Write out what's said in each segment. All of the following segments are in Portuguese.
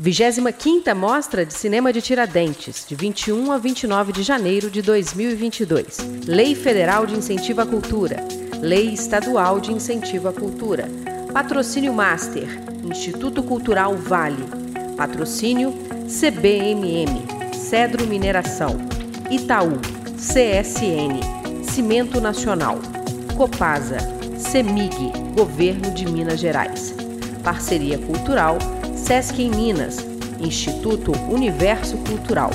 25ª Mostra de Cinema de Tiradentes, de 21 a 29 de janeiro de 2022. Lei Federal de Incentivo à Cultura. Lei Estadual de Incentivo à Cultura. Patrocínio Master. Instituto Cultural Vale. Patrocínio CBMM. Cedro Mineração. Itaú. CSN. Cimento Nacional. Copasa. CEMIG. Governo de Minas Gerais. Parceria Cultural Sesc em Minas, Instituto Universo Cultural,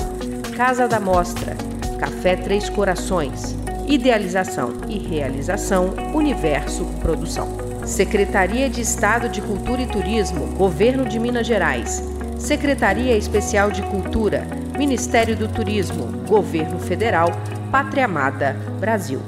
Casa da Mostra, Café Três Corações, Idealização e Realização Universo Produção. Secretaria de Estado de Cultura e Turismo, Governo de Minas Gerais. Secretaria Especial de Cultura, Ministério do Turismo, Governo Federal, Pátria Amada, Brasil.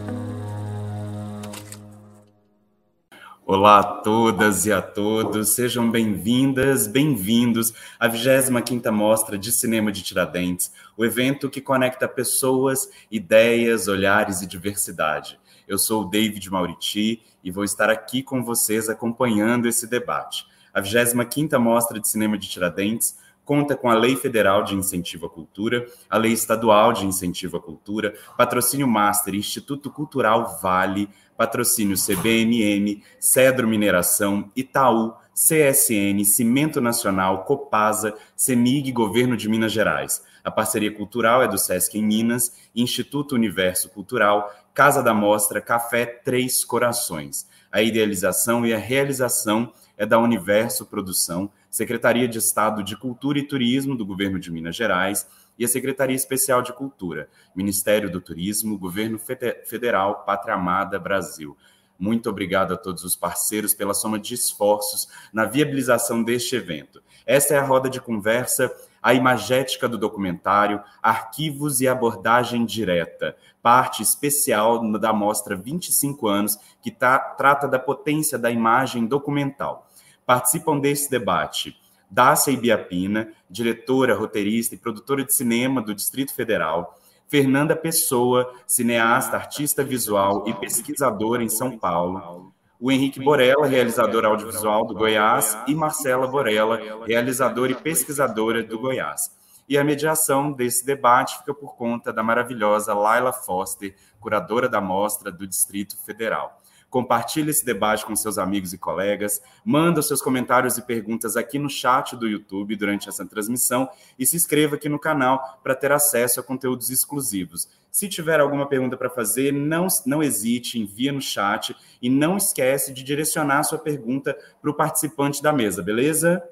Olá a todas e a todos, sejam bem-vindas, bem-vindos à 25ª Mostra de Cinema de Tiradentes, o evento que conecta pessoas, ideias, olhares e diversidade. Eu sou o David Mauriti e vou estar aqui com vocês acompanhando esse debate. A 25ª Mostra de Cinema de Tiradentes conta com a Lei Federal de Incentivo à Cultura, a Lei Estadual de Incentivo à Cultura, Patrocínio Master, Instituto Cultural Vale, Patrocínio CBMM, Cedro Mineração, Itaú, CSN, Cimento Nacional, Copasa, CEMIG Governo de Minas Gerais. A parceria cultural é do SESC em Minas, Instituto Universo Cultural, Casa da Mostra, Café Três Corações. A idealização e a realização é da Universo Produção, Secretaria de Estado de Cultura e Turismo do Governo de Minas Gerais e a Secretaria Especial de Cultura, Ministério do Turismo, Governo Federal, Pátria Amada, Brasil. Muito obrigado a todos os parceiros pela soma de esforços na viabilização deste evento. Esta é a roda de conversa, a imagética do documentário, arquivos e abordagem direta, parte especial da mostra 25 anos, que tá, trata da potência da imagem documental. Participam desse debate Dácia Ibiapina, diretora, roteirista e produtora de cinema do Distrito Federal, Fernanda Pessoa, cineasta, artista visual e pesquisadora em São Paulo, o Henrique Borella, realizador audiovisual do Goiás, e Marcela Borella, realizadora e pesquisadora do Goiás. E a mediação desse debate fica por conta da maravilhosa Laila Foster, curadora da mostra do Distrito Federal. Compartilhe esse debate com seus amigos e colegas, manda seus comentários e perguntas aqui no chat do YouTube durante essa transmissão e se inscreva aqui no canal para ter acesso a conteúdos exclusivos. Se tiver alguma pergunta para fazer, não, não hesite, envia no chat e não esquece de direcionar sua pergunta para o participante da mesa, beleza?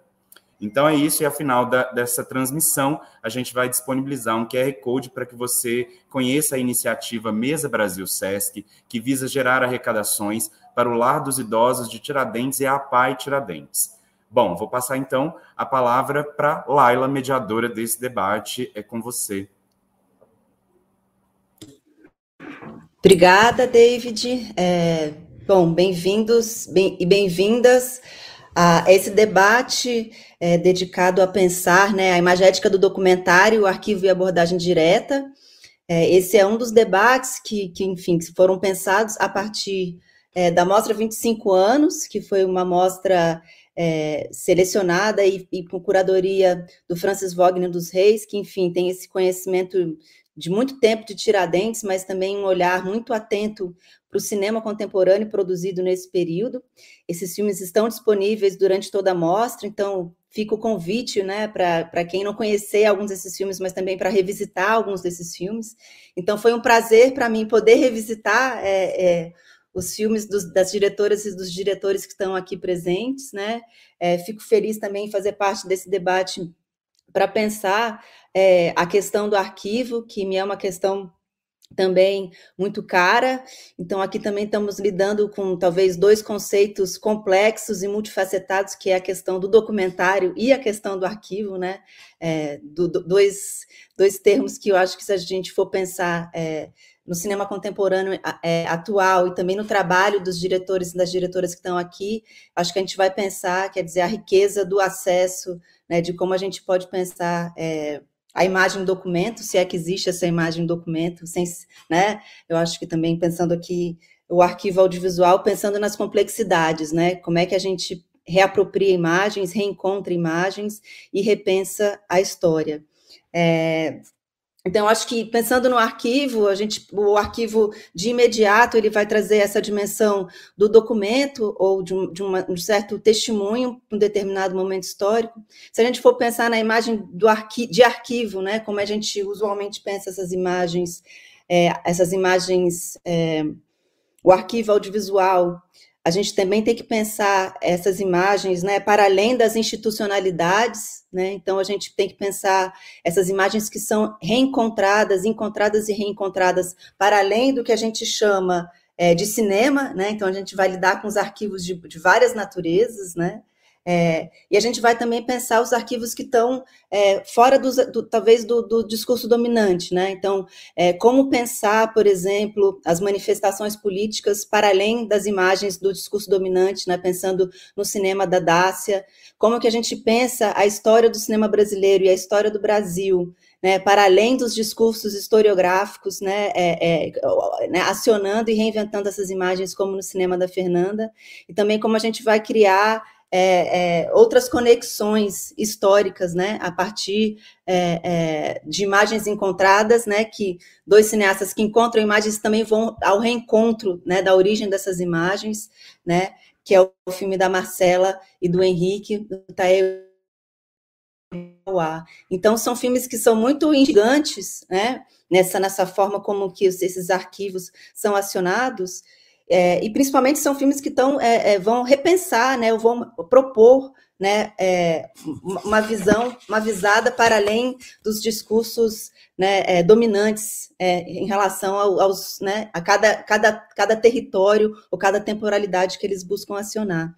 Então é isso, e ao final da, dessa transmissão, a gente vai disponibilizar um QR Code para que você conheça a iniciativa Mesa Brasil Sesc, que visa gerar arrecadações para o Lar dos Idosos de Tiradentes e a APAI Tiradentes. Bom, vou passar então a palavra para Laila, mediadora desse debate. É com você. Obrigada, David. É, bom, bem-vindos bem, e bem-vindas esse debate é, dedicado a pensar né, a imagética do documentário, o arquivo e abordagem direta. É, esse é um dos debates que, que, enfim, foram pensados a partir é, da Mostra 25 anos, que foi uma mostra é, selecionada e, e, com curadoria do Francis Wagner dos Reis, que, enfim, tem esse conhecimento de muito tempo de Tiradentes, mas também um olhar muito atento para o cinema contemporâneo produzido nesse período. Esses filmes estão disponíveis durante toda a mostra, então fica o convite né, para quem não conhecer alguns desses filmes, mas também para revisitar alguns desses filmes. Então foi um prazer para mim poder revisitar é, é, os filmes dos, das diretoras e dos diretores que estão aqui presentes. Né? É, fico feliz também em fazer parte desse debate para pensar é, a questão do arquivo, que me é uma questão também muito cara. Então, aqui também estamos lidando com talvez dois conceitos complexos e multifacetados, que é a questão do documentário e a questão do arquivo, né? É, do, do, dois, dois termos que eu acho que se a gente for pensar é, no cinema contemporâneo é, atual e também no trabalho dos diretores e das diretoras que estão aqui, acho que a gente vai pensar, quer dizer, a riqueza do acesso, né, de como a gente pode pensar é, a imagem do documento, se é que existe essa imagem do documento, sem, né? Eu acho que também pensando aqui o arquivo audiovisual, pensando nas complexidades, né? Como é que a gente reapropria imagens, reencontra imagens e repensa a história. É, então, acho que pensando no arquivo, a gente, o arquivo de imediato ele vai trazer essa dimensão do documento ou de um, de uma, um certo testemunho um determinado momento histórico. Se a gente for pensar na imagem do arqui, de arquivo, né, como a gente usualmente pensa essas imagens, é, essas imagens, é, o arquivo audiovisual, a gente também tem que pensar essas imagens, né, para além das institucionalidades, né? Então a gente tem que pensar essas imagens que são reencontradas, encontradas e reencontradas para além do que a gente chama é, de cinema, né? Então a gente vai lidar com os arquivos de, de várias naturezas, né? É, e a gente vai também pensar os arquivos que estão é, fora dos, do, talvez do, do, discurso dominante, né? Então, é, como pensar, por exemplo, as manifestações políticas para além das imagens do discurso dominante, né? Pensando no cinema da Dácia, como que a gente pensa a história do cinema brasileiro e a história do Brasil, né, para além dos discursos historiográficos, né, é, é, né, acionando e reinventando essas imagens, como no cinema da Fernanda, e também como a gente vai criar é, é, outras conexões históricas, né, a partir é, é, de imagens encontradas, né, que dois cineastas que encontram imagens também vão ao reencontro, né, da origem dessas imagens, né, que é o filme da Marcela e do Henrique, do Tae então são filmes que são muito instigantes, né, nessa nessa forma como que esses arquivos são acionados é, e principalmente são filmes que tão, é, é, vão repensar, né, vão propor né, é, uma visão, uma visada para além dos discursos né, é, dominantes em relação aos, né, a cada, cada, cada território ou cada temporalidade que eles buscam acionar.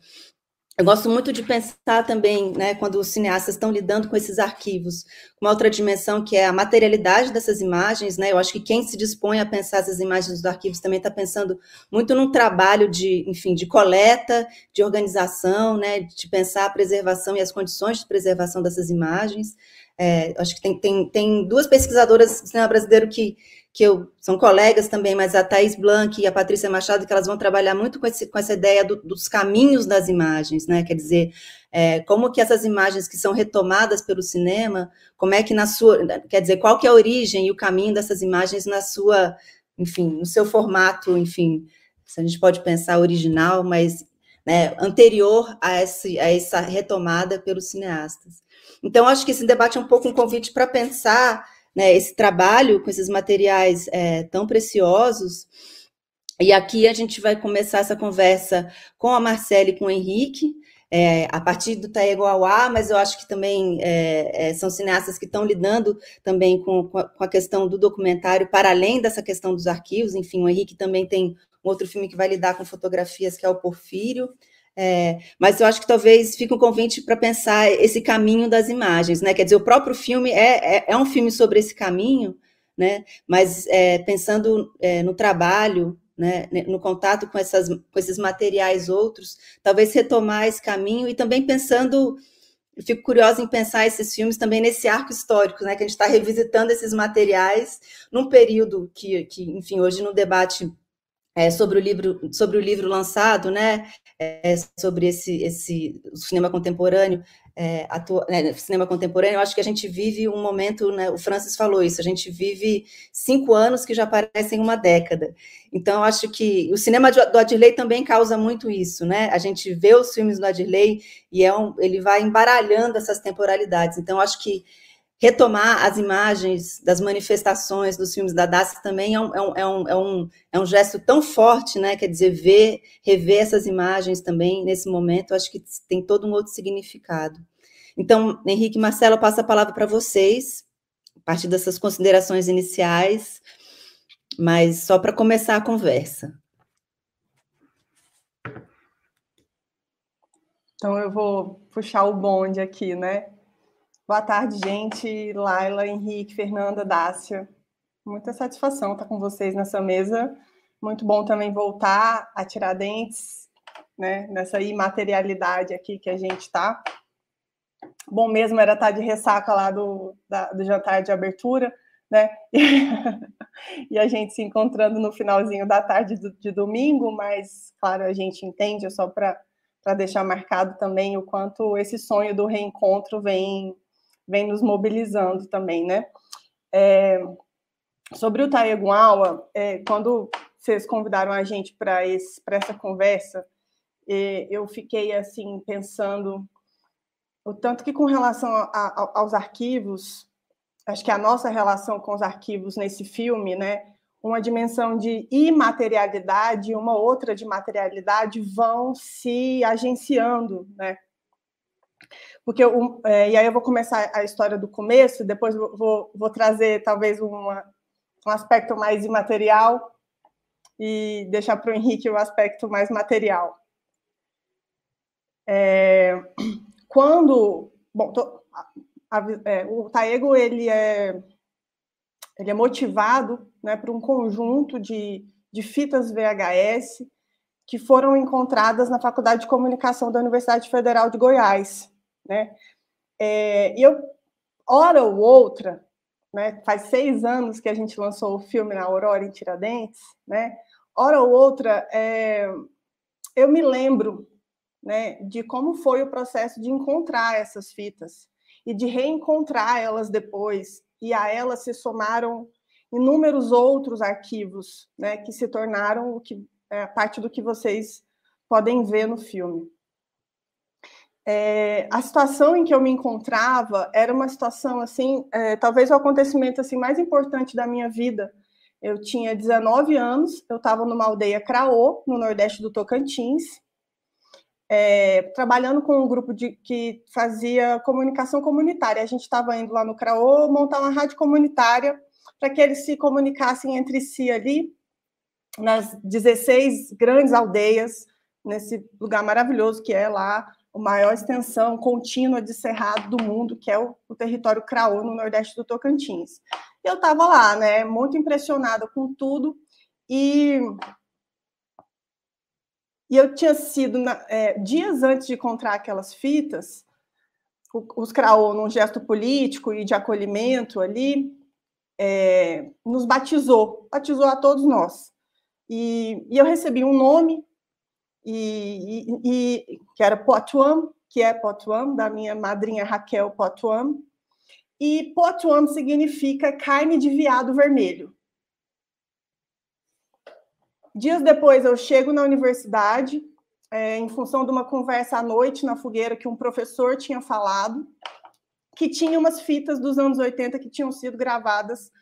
Eu gosto muito de pensar também, né, quando os cineastas estão lidando com esses arquivos, uma outra dimensão que é a materialidade dessas imagens, né? Eu acho que quem se dispõe a pensar essas imagens dos arquivos também está pensando muito num trabalho de, enfim, de coleta, de organização, né, de pensar a preservação e as condições de preservação dessas imagens. É, acho que tem, tem, tem duas pesquisadoras do cinema brasileiro que que eu, são colegas também, mas a Thais Blanc e a Patrícia Machado, que elas vão trabalhar muito com, esse, com essa ideia do, dos caminhos das imagens, né? Quer dizer, é, como que essas imagens que são retomadas pelo cinema, como é que na sua, quer dizer, qual que é a origem e o caminho dessas imagens na sua, enfim, no seu formato, enfim, se a gente pode pensar original, mas né, anterior a, esse, a essa retomada pelos cineastas. Então, acho que esse debate é um pouco um convite para pensar né, esse trabalho com esses materiais é, tão preciosos. E aqui a gente vai começar essa conversa com a Marcele e com o Henrique, é, a partir do Taeguauá, mas eu acho que também é, é, são cineastas que estão lidando também com, com, a, questão do documentário, para além dessa questão dos arquivos. Enfim, o Henrique também tem outro filme que vai lidar com fotografias, que é o Porfírio. É, mas eu acho que talvez fique um convite para pensar esse caminho das imagens, né? Quer dizer, o próprio filme é, é, é um filme sobre esse caminho, né? Mas é, pensando é, no trabalho, né? No contato com, essas, com esses materiais outros, talvez retomar esse caminho e também pensando eu fico curiosa em pensar esses filmes também nesse arco histórico, né? Que a gente está revisitando esses materiais num período que, que, enfim, hoje no debate é, sobre o livro sobre o livro lançado, né, é, sobre esse esse cinema contemporâneo, é, atua, né, cinema contemporâneo, eu acho que a gente vive um momento, né, o Francis falou isso, a gente vive cinco anos que já parecem uma década. Então, acho que o cinema do Adirley também causa muito isso, né? A gente vê os filmes do Adirley e é um, ele vai embaralhando essas temporalidades. Então, acho que retomar as imagens das manifestações dos filmes da Dacia também é um, é, um, é, um, é, um, é um gesto tão forte, né? Quer dizer, ver, rever essas imagens também nesse momento, acho que tem todo um outro significado. Então, Henrique e Marcelo, eu passo a palavra para vocês, a partir dessas considerações iniciais, mas só para começar a conversa. Então, eu vou puxar o bonde aqui, né? Boa tarde, gente. Laila, Henrique, Fernanda, Dácia. Muita satisfação estar com vocês nessa mesa. Muito bom também voltar a tirar dentes, né, nessa imaterialidade aqui que a gente está. Bom mesmo era estar de ressaca lá do, da, do jantar de abertura, né? e a gente se encontrando no finalzinho da tarde do, de domingo, mas, claro, a gente entende, é só para deixar marcado também o quanto esse sonho do reencontro vem, vem nos mobilizando também, né? É, sobre o Taeguawa, é, quando vocês convidaram a gente para essa conversa, é, eu fiquei assim pensando o tanto que com relação a, a, aos arquivos, acho que a nossa relação com os arquivos nesse filme, né, uma dimensão de imaterialidade e uma outra de materialidade vão se agenciando, né? Porque um, é, e aí eu vou começar a história do começo, depois vou, vou trazer talvez uma, um aspecto mais imaterial e deixar para o Henrique o aspecto mais material. É, quando, bom, tô, a, é, o Taego ele é ele é motivado né, por um conjunto de, de fitas VHS que foram encontradas na Faculdade de Comunicação da Universidade Federal de Goiás. Né? É, eu, hora ou outra, né, faz seis anos que a gente lançou o filme na Aurora em Tiradentes, né? hora ou outra, é, eu me lembro né, de como foi o processo de encontrar essas fitas e de reencontrar elas depois, e a elas se somaram inúmeros outros arquivos, né, que se tornaram o que é, parte do que vocês podem ver no filme. É, a situação em que eu me encontrava era uma situação assim, é, talvez o acontecimento assim mais importante da minha vida. Eu tinha 19 anos, eu estava numa aldeia Craô, no nordeste do Tocantins, é, trabalhando com um grupo de, que fazia comunicação comunitária. A gente estava indo lá no Craô montar uma rádio comunitária para que eles se comunicassem entre si ali, nas 16 grandes aldeias, nesse lugar maravilhoso que é lá, a maior extensão contínua de cerrado do mundo, que é o, o território Craô, no nordeste do Tocantins. Eu estava lá, né, muito impressionada com tudo, e e eu tinha sido, na, é, dias antes de encontrar aquelas fitas, os Craô, num gesto político e de acolhimento ali, é, nos batizou, batizou a todos nós. E, e eu recebi um nome, e, e, que era Potuam, que é Potuam, da minha madrinha Raquel Potuam. E Potuam significa carne de viado vermelho. Dias depois, eu chego na universidade, é, em função de uma conversa à noite na fogueira que um professor tinha falado, que tinha umas fitas dos anos 80 que tinham sido gravadas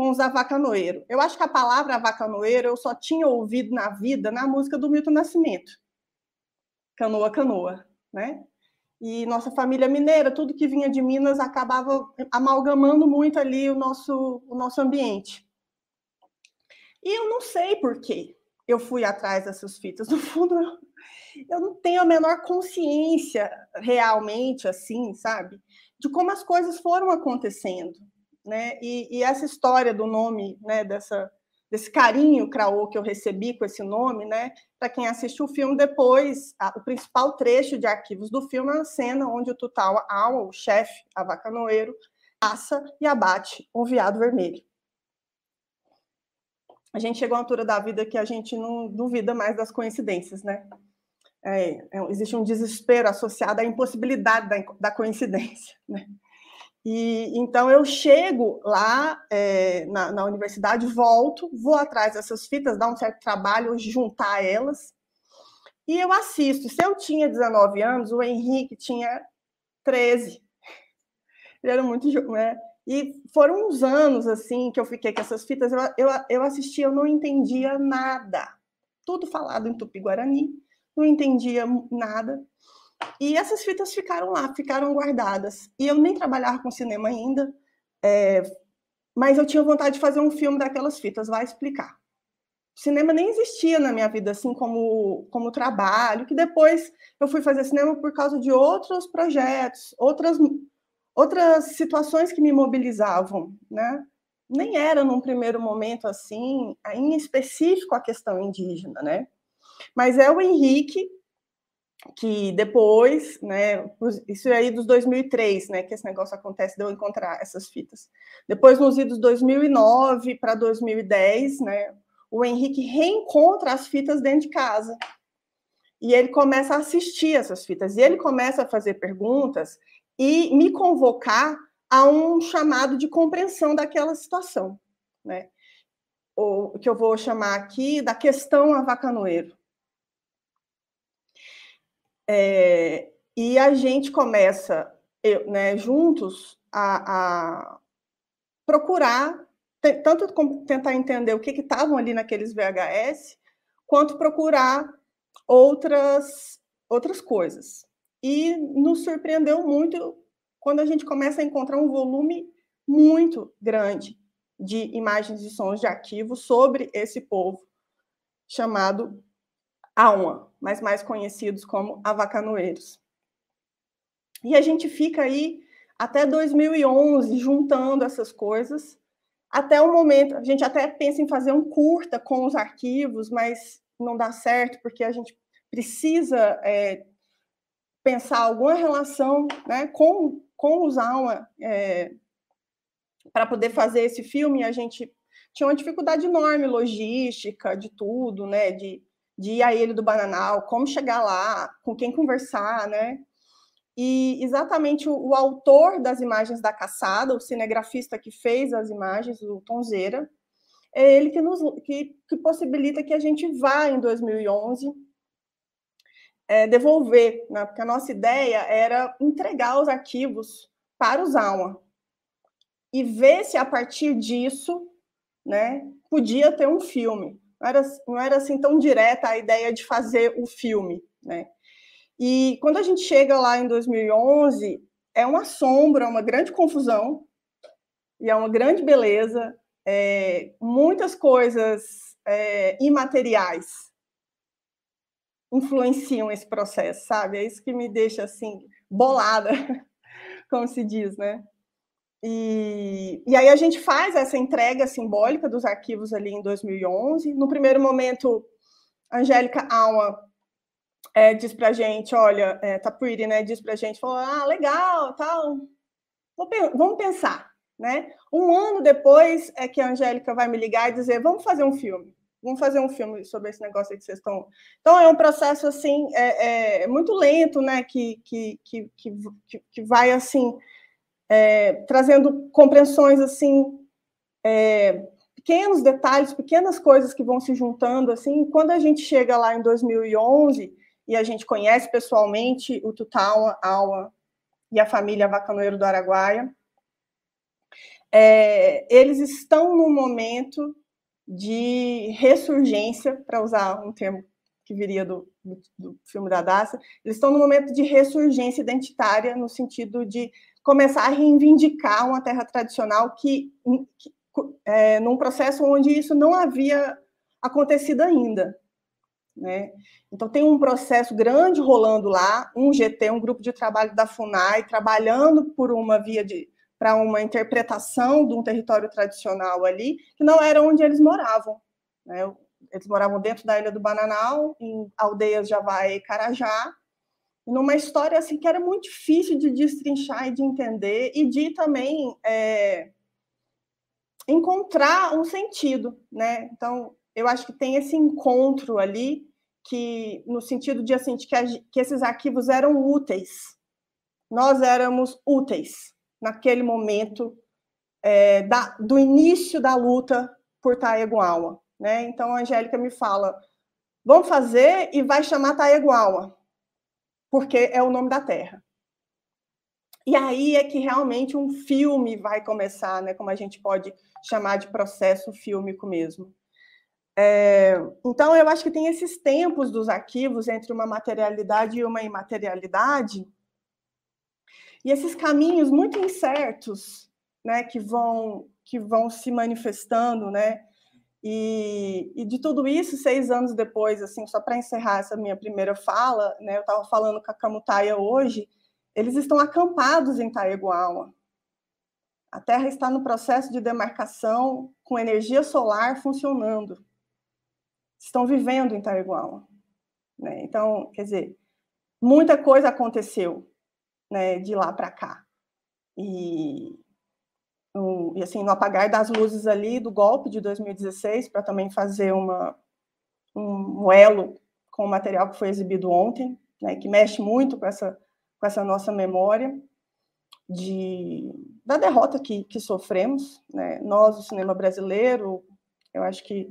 com os avacanoeiros. Eu acho que a palavra avacanoeiro eu só tinha ouvido na vida na música do Milton Nascimento. Canoa, canoa, né? E nossa família mineira, tudo que vinha de Minas acabava amalgamando muito ali o nosso, o nosso ambiente. E eu não sei por quê eu fui atrás dessas fitas. No fundo, eu não tenho a menor consciência realmente, assim, sabe, de como as coisas foram acontecendo, né? E, e essa história do nome, né, dessa desse carinho Craô que eu recebi com esse nome, né? Para quem assistiu o filme depois, a, o principal trecho de arquivos do filme é a cena onde o Tutal o chefe avacanoeiro, caça e abate um veado vermelho a gente chegou à altura da vida que a gente não duvida mais das coincidências, né? É, é, existe um desespero associado à impossibilidade da, da coincidência, né? E então eu chego lá é, na, na, universidade, volto, vou atrás dessas fitas, dá um certo trabalho juntar elas, e eu assisto. Se eu tinha 19 anos, o Henrique tinha 13. Ele era muito né? E foram uns anos assim que eu fiquei com essas fitas, eu, eu, eu assistia, eu não entendia nada. Tudo falado em tupi-guarani, não entendia nada. E essas fitas ficaram lá, ficaram guardadas. E eu nem trabalhava com cinema ainda, é, mas eu tinha vontade de fazer um filme daquelas fitas, vai explicar. Cinema nem existia na minha vida, assim como, como trabalho, que depois eu fui fazer cinema por causa de outros projetos, outras outras situações que me mobilizavam, né? Nem era num primeiro momento assim, em específico a questão indígena, né? Mas é o Henrique que depois, né, isso é aí dos 2003, né, que esse negócio acontece de eu encontrar essas fitas. Depois nos idos 2009 para 2010, né, o Henrique reencontra as fitas dentro de casa. e ele começa a assistir essas fitas, e ele começa a fazer perguntas e me convocar a um chamado de compreensão daquela situação, né? O que eu vou chamar aqui da questão avacanoeiro. É, e a gente começa, eu, né, juntos, a, a procurar, tanto tentar entender o que estavam ali naqueles VHS, quanto procurar outras, outras coisas. E nos surpreendeu muito quando a gente começa a encontrar um volume muito grande de imagens e sons de arquivo sobre esse povo chamado Auma, mas mais conhecidos como avacanoeiros. E a gente fica aí até 2011 juntando essas coisas, até o momento, a gente até pensa em fazer um curta com os arquivos, mas não dá certo, porque a gente precisa é, pensar alguma relação né, com, com os Alma é, para poder fazer esse filme. A gente tinha uma dificuldade enorme logística, de tudo, né? De, de a ele do Bananal, como chegar lá, com quem conversar, né? E exatamente o, o, autor das imagens da caçada, o cinegrafista que fez as imagens, o Tonzeira, é ele que, nos, que, que possibilita que a gente vá em 2011 é, devolver, né? porque a nossa ideia era entregar os arquivos para os Alma e ver se a partir disso né, podia ter um filme. Não era, não era assim tão direta a ideia de fazer o filme. Né? E quando a gente chega lá em 2011, é uma sombra, uma grande confusão, e é uma grande beleza, é, muitas coisas é, imateriais influenciam esse processo, sabe? É isso que me deixa assim bolada, como se diz, né? E, e aí a gente faz essa entrega simbólica dos arquivos ali em 2011. No primeiro momento, a Angélica Alma é, diz para a gente, olha, é, Tapiri, né, diz para a gente, falou, ah, legal, tal, vamos pensar, né? Um ano depois é que a Angélica vai me ligar e dizer, vamos fazer um filme vamos fazer um filme sobre esse negócio aí que vocês estão. Então é um processo assim é, é muito lento, né? Que, que, que, que, que vai assim é, trazendo compreensões assim é, pequenos detalhes, pequenas coisas que vão se juntando assim. Quando a gente chega lá em 2011 e a gente conhece pessoalmente o Tutaua, Aua e a família Vacanoeiro do Araguaia, é, eles estão no momento de ressurgência, para usar um termo que viria do, do, do filme da Daça, eles estão no momento de ressurgência identitária, no sentido de começar a reivindicar uma terra tradicional que, que é, num processo onde isso não havia acontecido ainda. Né? Então, tem um processo grande rolando lá, um GT, um grupo de trabalho da FUNAI, trabalhando por uma via de, para uma interpretação de um território tradicional ali, que não era onde eles moravam. Né? Eles moravam dentro da Ilha do Bananal, em aldeias Javaé e Carajá, numa história assim que era muito difícil de destrinchar e de entender, e de também é, encontrar um sentido. Né? Então, eu acho que tem esse encontro ali, que no sentido de assim, de que, a, que esses arquivos eram úteis. Nós éramos úteis naquele momento é, da, do início da luta por Taeguawa. Né? Então, a Angélica me fala, vamos fazer e vai chamar Taeguawa, porque é o nome da terra. E aí é que realmente um filme vai começar, né? como a gente pode chamar de processo fílmico mesmo. É, então, eu acho que tem esses tempos dos arquivos entre uma materialidade e uma imaterialidade, e esses caminhos muito incertos, né, que vão que vão se manifestando, né? E, e de tudo isso, seis anos depois, assim, só para encerrar essa minha primeira fala, né, eu estava falando com a Camutaia hoje, eles estão acampados em Taeguawa. A Terra está no processo de demarcação com energia solar funcionando. Estão vivendo em Taeguawa. Né? Então, quer dizer, muita coisa aconteceu né, de lá para cá. E, um, e, assim, no apagar das luzes ali do golpe de 2016, para também fazer uma, um, elo com o material que foi exibido ontem, né, que mexe muito com essa, com essa nossa memória de, da derrota que, que sofremos. Né? Nós, o cinema brasileiro, eu acho que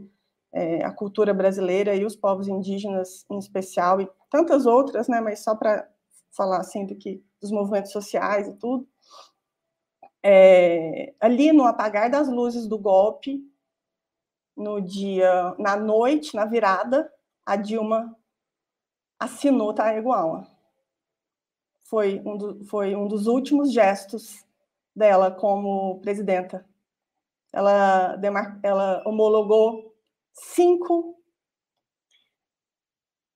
é, a cultura brasileira e os povos indígenas em especial, e tantas outras, né, mas só para falar assim do que dos movimentos sociais e tudo, é, ali no apagar das luzes do golpe, no dia, na noite, na virada, a Dilma assinou Taeguawa. Foi um, do, foi um dos últimos gestos dela como presidenta. Ela, demar, ela homologou cinco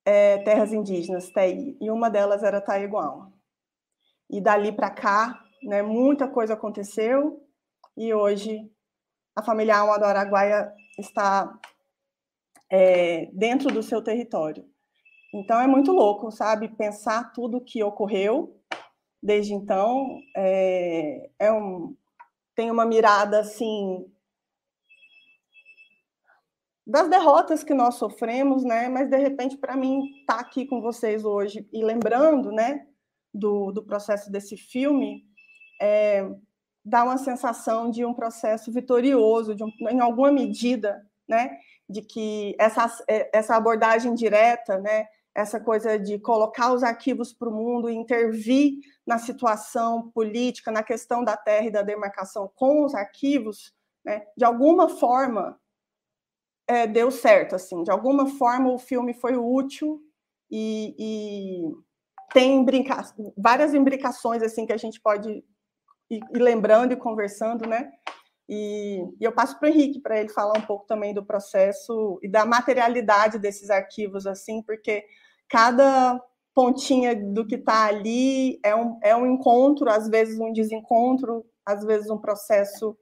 é, terras indígenas, e uma delas era Taeguawa. E dali para cá, né, muita coisa aconteceu, e hoje a família Alma do Araguaia está é, dentro do seu território. Então é muito louco, sabe? Pensar tudo que ocorreu desde então é, é um, tem uma mirada assim das derrotas que nós sofremos, né? Mas de repente, para mim, estar tá aqui com vocês hoje e lembrando, né, do, do processo desse filme, é, dá uma sensação de um processo vitorioso, de um, em alguma medida, né, de que essa, essa abordagem direta, né, essa coisa de colocar os arquivos para o mundo e intervir na situação política, na questão da terra e da demarcação com os arquivos, né, de alguma forma é, deu certo, assim, de alguma forma o filme foi útil e, e tem várias imbricações assim que a gente pode ir, ir lembrando e conversando, né? E, e eu passo para o Henrique para ele falar um pouco também do processo e da materialidade desses arquivos, assim, porque cada pontinha do que está ali é um, é um encontro, às vezes um desencontro, às vezes um processo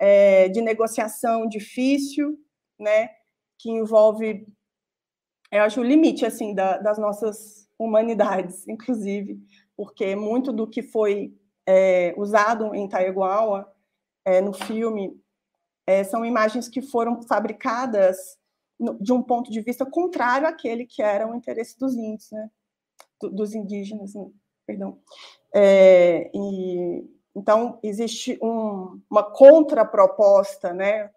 é, de negociação difícil, né, que envolve, eu acho, o limite, assim, da, das nossas humanidades, inclusive, porque muito do que foi é, usado em Taeguawa, é, no filme, é, são imagens que foram fabricadas no, de um ponto de vista contrário àquele que era o interesse dos índios, né? Do, dos indígenas, né? perdão. É, e, então, existe um, uma contraproposta, né?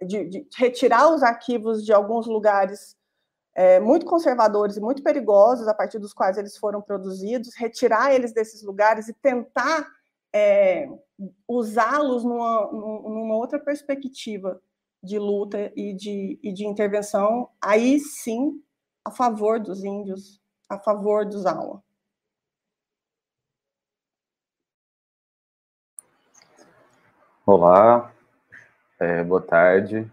De, de, retirar os arquivos de alguns lugares é, muito conservadores e muito perigosos, a partir dos quais eles foram produzidos, retirar eles desses lugares e tentar é, usá-los numa, numa outra perspectiva de luta e de, e de intervenção, aí sim, a favor dos índios, a favor dos Aua. Olá, é, boa tarde.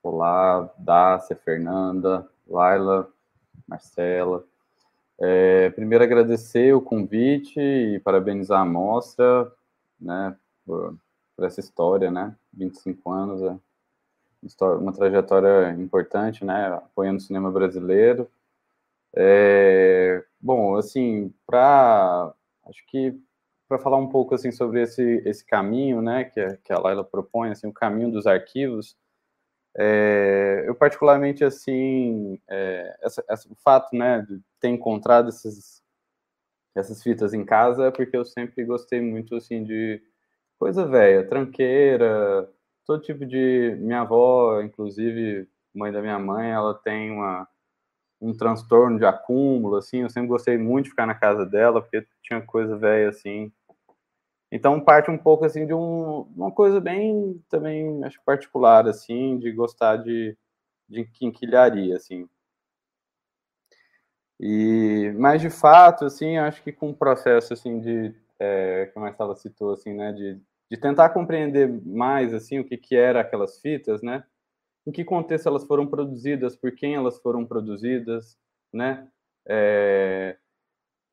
Olá, Dácia, Fernanda, Laila, Marcela. É, primeiro agradecer o convite e parabenizar a mostra, né, por, por essa história, né, 25 anos, é uma trajetória importante, né, apoiando o cinema brasileiro. É, bom, assim, para acho que para falar um pouco assim sobre esse esse caminho, né, que que a Laila propõe, assim, o caminho dos arquivos, é, eu particularmente assim, é, essa, essa, o fato, né, de ter encontrado esses, essas fitas em casa é porque eu sempre gostei muito assim de coisa velha, tranqueira, todo tipo de minha avó, inclusive mãe da minha mãe, ela tem uma um transtorno de acúmulo assim, eu sempre gostei muito de ficar na casa dela porque tinha coisa velha assim então parte um pouco assim de um, uma coisa bem também acho particular assim, de gostar de, de quinquilharia assim. E mas de fato assim, acho que com o processo assim de é, que a citou assim, né, de, de tentar compreender mais assim o que que era aquelas fitas, né? Em que contexto elas foram produzidas, por quem elas foram produzidas, né? É,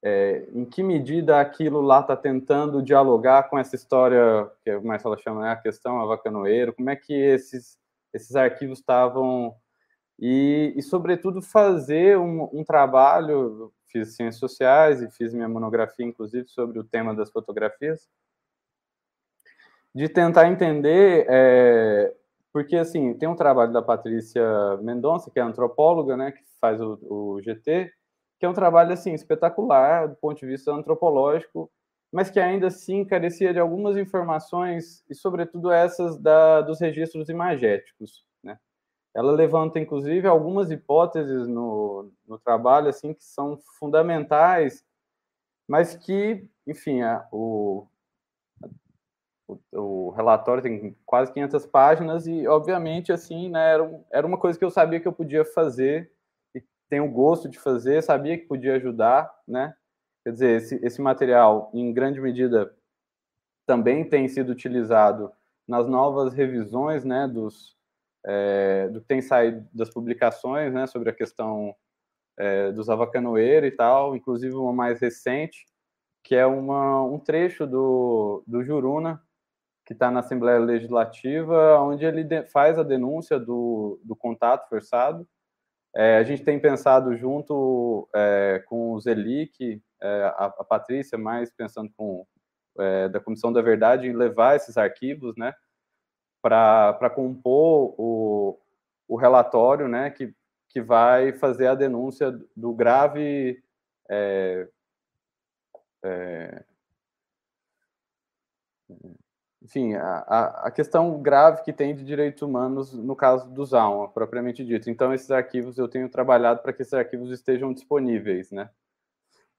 é, em que medida aquilo lá está tentando dialogar com essa história que a Marcela chama né, a questão avacanoeiro, como é que esses, esses arquivos estavam e, e, sobretudo fazer um, um, trabalho, fiz ciências sociais e fiz minha monografia inclusive sobre o tema das fotografias, de tentar entender, é, porque assim, tem um trabalho da Patrícia Mendonça, que é antropóloga, né, que faz o, o GT, que é um trabalho assim espetacular do ponto de vista antropológico, mas que ainda assim carecia de algumas informações e sobretudo essas da, dos registros imagéticos, né? Ela levanta inclusive algumas hipóteses no, no trabalho assim que são fundamentais, mas que, enfim, a, o, o, relatório tem quase 500 páginas e, obviamente, assim, né, era, era uma coisa que eu sabia que eu podia fazer tenho o gosto de fazer, sabia que podia ajudar, né? Quer dizer, esse, esse material, em grande medida, também tem sido utilizado nas novas revisões, né, dos, é, do que tem saído das publicações, né, sobre a questão é, dos avacanoeira e tal, inclusive uma mais recente, que é uma, um trecho do, do Juruna, que está na Assembleia Legislativa, onde ele de, faz a denúncia do, do contato forçado, é, a gente tem pensado junto é, com o Zelic, é, a, a, Patrícia, mais pensando com é, da Comissão da Verdade, em levar esses arquivos, né, para compor o, o relatório, né, que, que vai fazer a denúncia do grave é, é, enfim, a, a questão grave que tem de direitos humanos no caso do Zaun, propriamente dito. Então, esses arquivos, eu tenho trabalhado para que esses arquivos estejam disponíveis, né?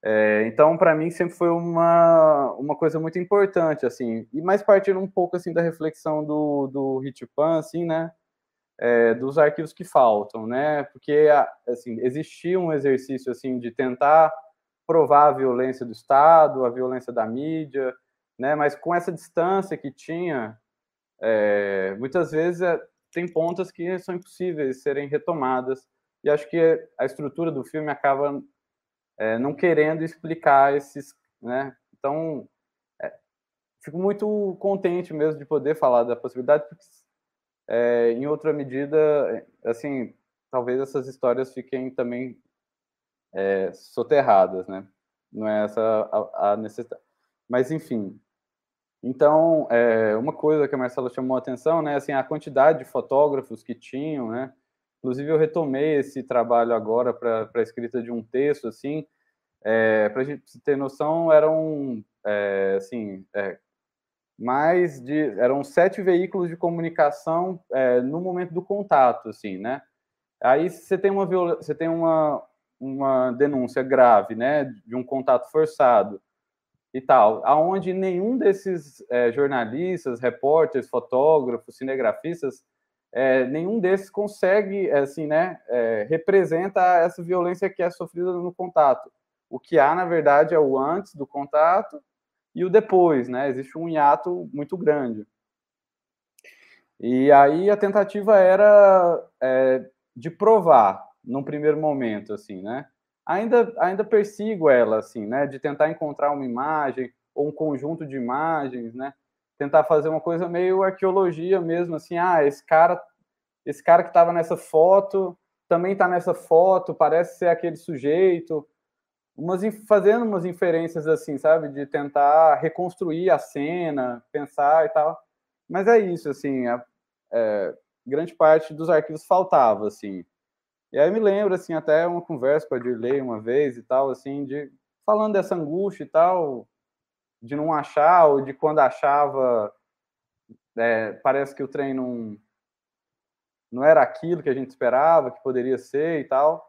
É, então, para mim, sempre foi uma, uma coisa muito importante, assim, e mais partindo um pouco, assim, da reflexão do, do Hitpan, assim, né, é, dos arquivos que faltam, né, porque, assim, existia um exercício, assim, de tentar provar a violência do Estado, a violência da mídia, né? Mas com essa distância que tinha, é, muitas vezes é, tem pontas que são impossíveis de serem retomadas. E acho que a estrutura do filme acaba é, não querendo explicar esses, né? Então, é, fico muito contente mesmo de poder falar da possibilidade, porque é, em outra medida, assim, talvez essas histórias fiquem também é, soterradas, né? Não é essa a, a necessidade. Mas, enfim, então, é, uma coisa que a Marcela chamou a atenção, né, assim, a quantidade de fotógrafos que tinham, né, inclusive eu retomei esse trabalho agora para a escrita de um texto, assim, é, para a gente ter noção, eram, é, assim, é, mais de, eram sete veículos de comunicação é, no momento do contato, assim, né, aí você tem uma, você tem uma, uma denúncia grave, né, de um contato forçado, e tal, aonde nenhum desses é, jornalistas, repórteres, fotógrafos, cinegrafistas, é, nenhum desses consegue, assim, né, é, representa essa violência que é sofrida no contato. O que há, na verdade, é o antes do contato e o depois, né? Existe um hiato muito grande. E aí a tentativa era é, de provar, num primeiro momento, assim, né? Ainda, ainda persigo ela, assim, né? De tentar encontrar uma imagem ou um conjunto de imagens, né? Tentar fazer uma coisa meio arqueologia mesmo, assim, ah, esse cara, esse cara que estava nessa foto também está nessa foto, parece ser aquele sujeito, umas fazendo umas inferências assim, sabe, de tentar reconstruir a cena, pensar e tal. Mas é isso, assim, a, é, grande parte dos arquivos faltava, assim. E aí me lembro, assim, até uma conversa com a Dirley uma vez e tal, assim, de falando dessa angústia e tal, de não achar, ou de quando achava, é, parece que o trem não, não era aquilo que a gente esperava, que poderia ser e tal.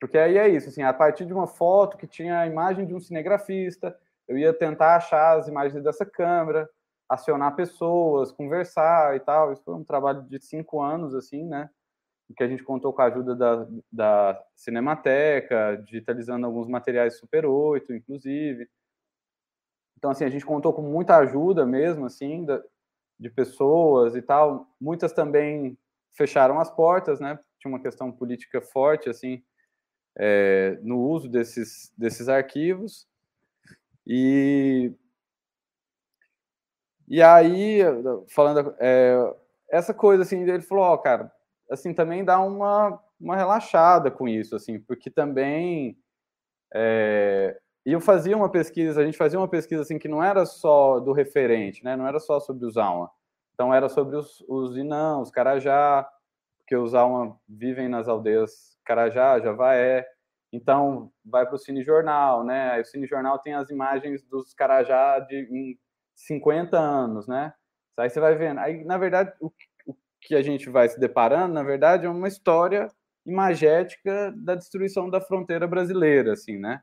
Porque aí é isso, assim, a partir de uma foto que tinha a imagem de um cinegrafista, eu ia tentar achar as imagens dessa câmera, acionar pessoas, conversar e tal. Isso foi um trabalho de cinco anos, assim, né? Que a gente contou com a ajuda da, da Cinemateca, digitalizando alguns materiais Super 8, inclusive. Então, assim, a gente contou com muita ajuda mesmo, assim, da, de pessoas e tal. Muitas também fecharam as portas, né? Tinha uma questão política forte, assim, é, no uso desses, desses arquivos. E, e aí, falando, é, essa coisa, assim, ele falou, ó, oh, cara, assim, também dá uma, uma relaxada com isso, assim, porque também é, e eu fazia uma pesquisa, a gente fazia uma pesquisa assim que não era só do referente, né? Não era só sobre os Alma. Então era sobre os, os Inã, os Carajá, porque os Alma vivem nas aldeias Carajá, Javaé. Então, vai para o Cine Jornal, né? Aí o Cine Jornal tem as imagens dos Carajá de em 50 anos, né? Aí você vai vendo. Aí, na verdade, o, que a gente vai se deparando, na verdade, é uma história imagética da destruição da fronteira brasileira, assim, né?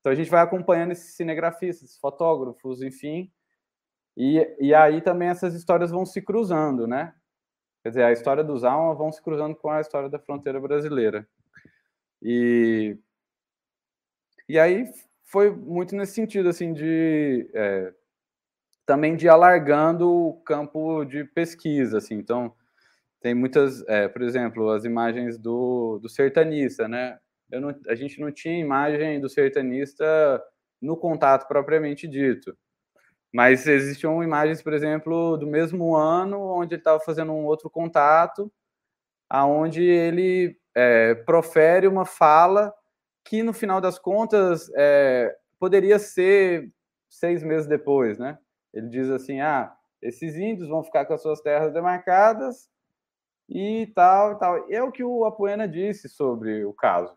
Então a gente vai acompanhando esses cinegrafistas, fotógrafos, enfim, e, e aí também essas histórias vão se cruzando, né? Quer dizer, a história dos Alma vão se cruzando com a história da fronteira brasileira. E, e aí foi muito nesse sentido, assim, de é, também de alargando o campo de pesquisa, assim. Então, tem muitas, é, por exemplo, as imagens do, do sertanista, né? Não, a gente não tinha imagem do sertanista no contato propriamente dito. Mas existiam imagens, por exemplo, do mesmo ano, onde ele estava fazendo um outro contato, aonde ele é, profere uma fala que, no final das contas, é, poderia ser seis meses depois, né? Ele diz assim, ah, esses índios vão ficar com as suas terras demarcadas e tal tal. É o que o Apoena disse sobre o caso,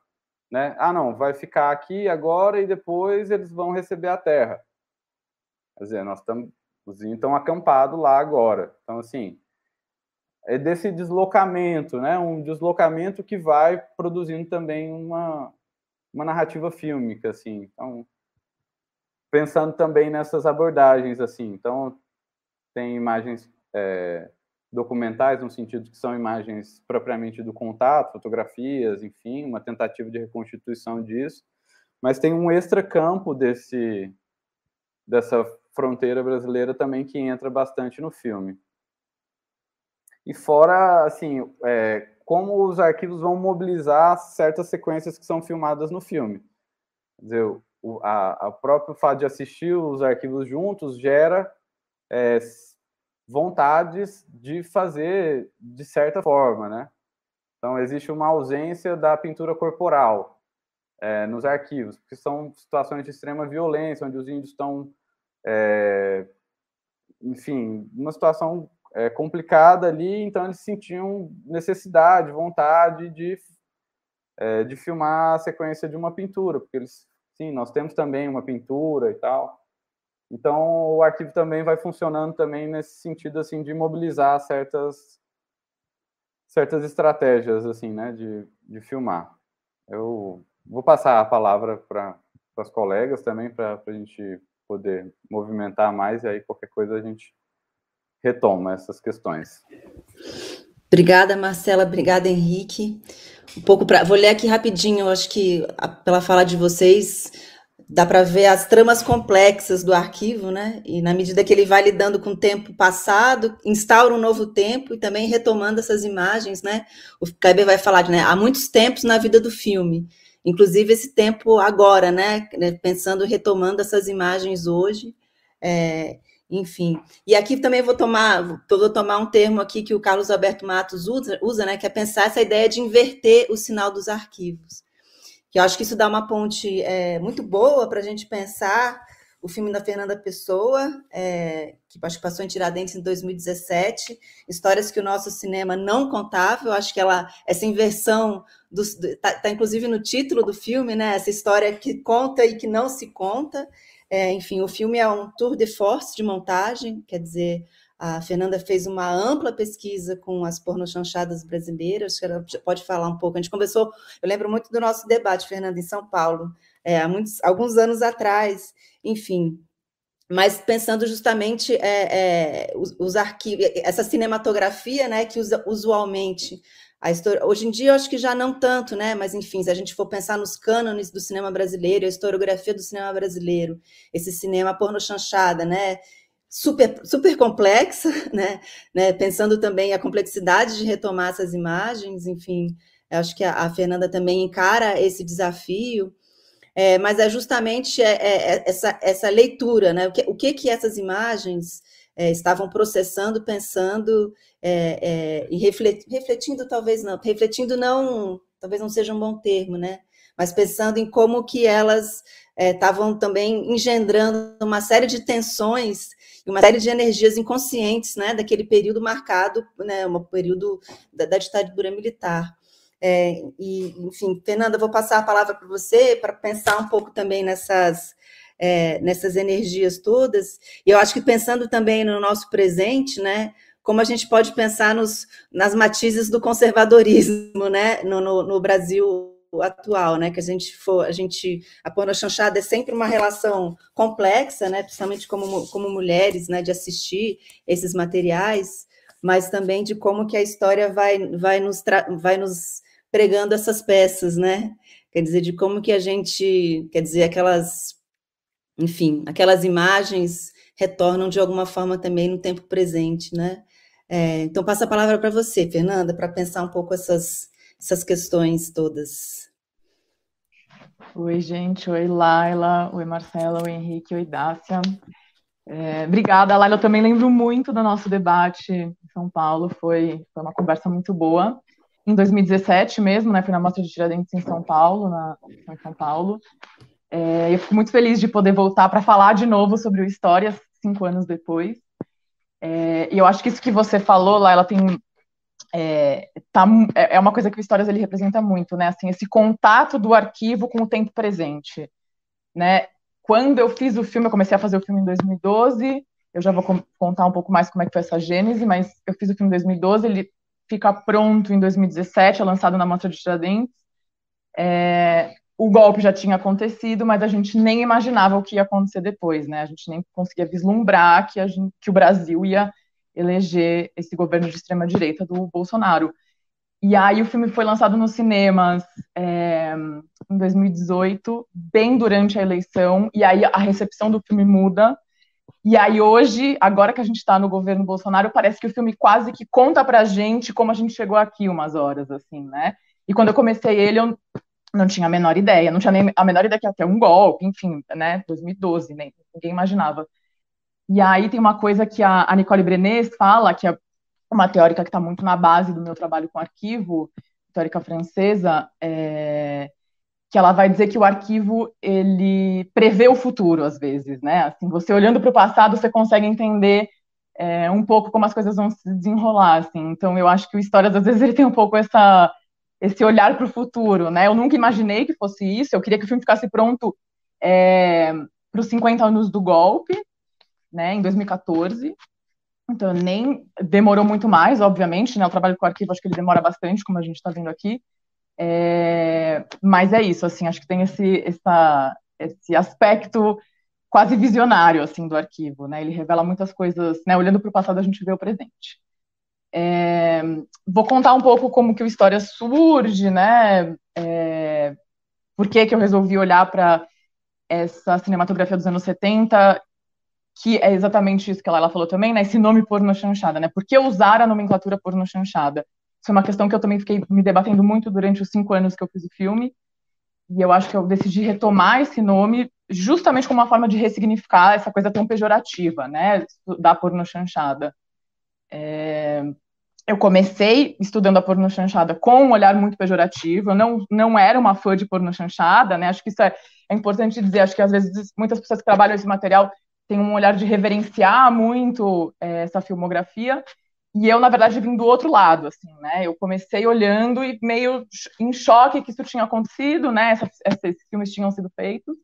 né? Ah, não, vai ficar aqui agora e depois eles vão receber a terra. Quer dizer, nós estamos, estão acampados lá agora. Então, assim, é desse deslocamento, né? Um deslocamento que vai produzindo também uma, uma narrativa fílmica, assim. Então, pensando também nessas abordagens, assim. Então, tem imagens é, documentais, no sentido que são imagens propriamente do contato, fotografias, enfim, uma tentativa de reconstituição disso. Mas tem um extra-campo desse, dessa fronteira brasileira também que entra bastante no filme. E fora, assim, é, como os arquivos vão mobilizar certas sequências que são filmadas no filme. Quer dizer, o a, a próprio fato de assistir os arquivos juntos gera é, vontades de fazer de certa forma, né? Então, existe uma ausência da pintura corporal é, nos arquivos, porque são situações de extrema violência, onde os índios estão, é, enfim, numa situação é, complicada ali, então eles sentiam necessidade, vontade de, é, de filmar a sequência de uma pintura, porque eles, sim, nós temos também uma pintura e tal. Então o arquivo também vai funcionando também nesse sentido assim de mobilizar certas certas estratégias assim, né, de, de filmar. Eu vou passar a palavra para as colegas também para a gente poder movimentar mais e aí qualquer coisa a gente retoma essas questões. Obrigada, Marcela. Obrigada, Henrique. Um pouco para. Vou ler aqui rapidinho, acho que pela fala de vocês dá para ver as tramas complexas do arquivo, né? E na medida que ele vai lidando com o tempo passado, instaura um novo tempo e também retomando essas imagens, né? O Kleber vai falar de, né, há muitos tempos na vida do filme, inclusive esse tempo agora, né? Pensando, retomando essas imagens hoje. É, enfim. E aqui também vou tomar, vou tomar um termo aqui que o Carlos Alberto Matos usa, usa, né, que é pensar essa ideia de inverter o sinal dos arquivos. Que eu acho que isso dá uma ponte é, muito boa para a gente pensar o filme da Fernanda Pessoa, é, que acho que passou em Tiradentes em 2017, histórias que o nosso cinema não contava. Eu acho que ela, essa inversão está tá, inclusive no título do filme, né? Essa história que conta e que não se conta. É, enfim, o filme é um tour de force de montagem, quer dizer, a Fernanda fez uma ampla pesquisa com as pornochanchadas brasileiras, que ela pode falar um pouco. A gente conversou, eu lembro muito do nosso debate, Fernanda, em São Paulo, é, há muitos, alguns anos atrás, enfim. Mas pensando justamente é, é, os, os arquivos, essa cinematografia né, que usa, usualmente a história, hoje em dia eu acho que já não tanto, né? Mas enfim, se a gente for pensar nos cânones do cinema brasileiro, a historiografia do cinema brasileiro, esse cinema porno chanchada, né? Super, super complexa, né? né? Pensando também a complexidade de retomar essas imagens, enfim, acho que a, a Fernanda também encara esse desafio. É, mas é justamente é, é, é, essa, essa leitura, né? O que, o que, que essas imagens é, estavam processando, pensando é, e refletindo, talvez não, refletindo não, talvez não seja um bom termo, né? Mas pensando em como que elas estavam também engendrando uma série de tensões uma série de energias inconscientes, né? Daquele período marcado, né? Um período da, da ditadura militar. É, e, enfim, Fernanda, vou passar a palavra para você para pensar um pouco também nessas, é, nessas energias todas. E eu acho que pensando também no nosso presente, né? Como a gente pode pensar nos, nas matizes do conservadorismo, né? No, no, no Brasil atual, né? Que a gente for, a gente a porno chanchada é sempre uma relação complexa, né? Principalmente como, como mulheres, né? De assistir esses materiais, mas também de como que a história vai vai nos vai nos pregando essas peças, né? Quer dizer, de como que a gente, quer dizer, aquelas, enfim, aquelas imagens retornam de alguma forma também no tempo presente, né? É, então, passo a palavra para você, Fernanda, para pensar um pouco essas, essas questões todas. Oi, gente. Oi, Laila. Oi, Marcela. Oi, Henrique. Oi, Dácia. É, obrigada, Laila. Eu também lembro muito do nosso debate em São Paulo. Foi, foi uma conversa muito boa em 2017 mesmo, né? Fui na Mostra de Tiradentes em São Paulo, na, em São Paulo. É, eu fico muito feliz de poder voltar para falar de novo sobre o Histórias, cinco anos depois. É, e eu acho que isso que você falou lá, ela tem é, tá, é, é uma coisa que o Histórias ele representa muito, né? Assim, esse contato do arquivo com o tempo presente, né? Quando eu fiz o filme, eu comecei a fazer o filme em 2012. Eu já vou contar um pouco mais como é que foi essa gênese, mas eu fiz o filme em 2012. Ele fica pronto em 2017, é lançado na Mostra de Tiradentes. É, o golpe já tinha acontecido, mas a gente nem imaginava o que ia acontecer depois, né? A gente nem conseguia vislumbrar que, gente, que o Brasil ia eleger esse governo de extrema direita do Bolsonaro. E aí o filme foi lançado nos cinemas é, em 2018, bem durante a eleição, e aí a recepção do filme muda. E aí hoje, agora que a gente está no governo Bolsonaro, parece que o filme quase que conta pra gente como a gente chegou aqui umas horas, assim, né? E quando eu comecei ele, eu não tinha a menor ideia, não tinha nem a menor ideia que ter um golpe, enfim, né? 2012, nem ninguém imaginava. E aí tem uma coisa que a, Nicole Brenes fala, que é uma teórica que está muito na base do meu trabalho com arquivo, teórica francesa, é, que ela vai dizer que o arquivo ele prevê o futuro às vezes, né? Assim, você olhando para o passado, você consegue entender é, um pouco como as coisas vão se desenrolar, assim. Então, eu acho que o Histórias às vezes ele tem um pouco essa esse olhar para o futuro, né? Eu nunca imaginei que fosse isso. Eu queria que o filme ficasse pronto é, para os 50 anos do golpe, né? Em 2014. Então, nem demorou muito mais, obviamente, né? O trabalho com o arquivo acho que ele demora bastante, como a gente está vendo aqui. É, mas é isso, assim, acho que tem esse, essa, esse aspecto quase visionário, assim, do arquivo, né? Ele revela muitas coisas, né? Olhando para o passado, a gente vê o presente. É, vou contar um pouco como que o História surge, né? É, por que que eu resolvi olhar para essa cinematografia dos anos 70, que é exatamente isso que ela falou também, né? Esse nome porno chanchada, né? Por que usar a nomenclatura porno chanchada? Isso é uma questão que eu também fiquei me debatendo muito durante os cinco anos que eu fiz o filme. E eu acho que eu decidi retomar esse nome justamente como uma forma de ressignificar essa coisa tão pejorativa, né, da pornochanchada. É, eu comecei estudando a pornochanchada com um olhar muito pejorativo, eu não, não era uma fã de pornochanchada, né, acho que isso é, é importante dizer, acho que às vezes muitas pessoas que trabalham esse material têm um olhar de reverenciar muito é, essa filmografia, e eu, na verdade, vim do outro lado, assim, né? Eu comecei olhando e meio em choque que isso tinha acontecido, né? Essa, esses filmes tinham sido feitos.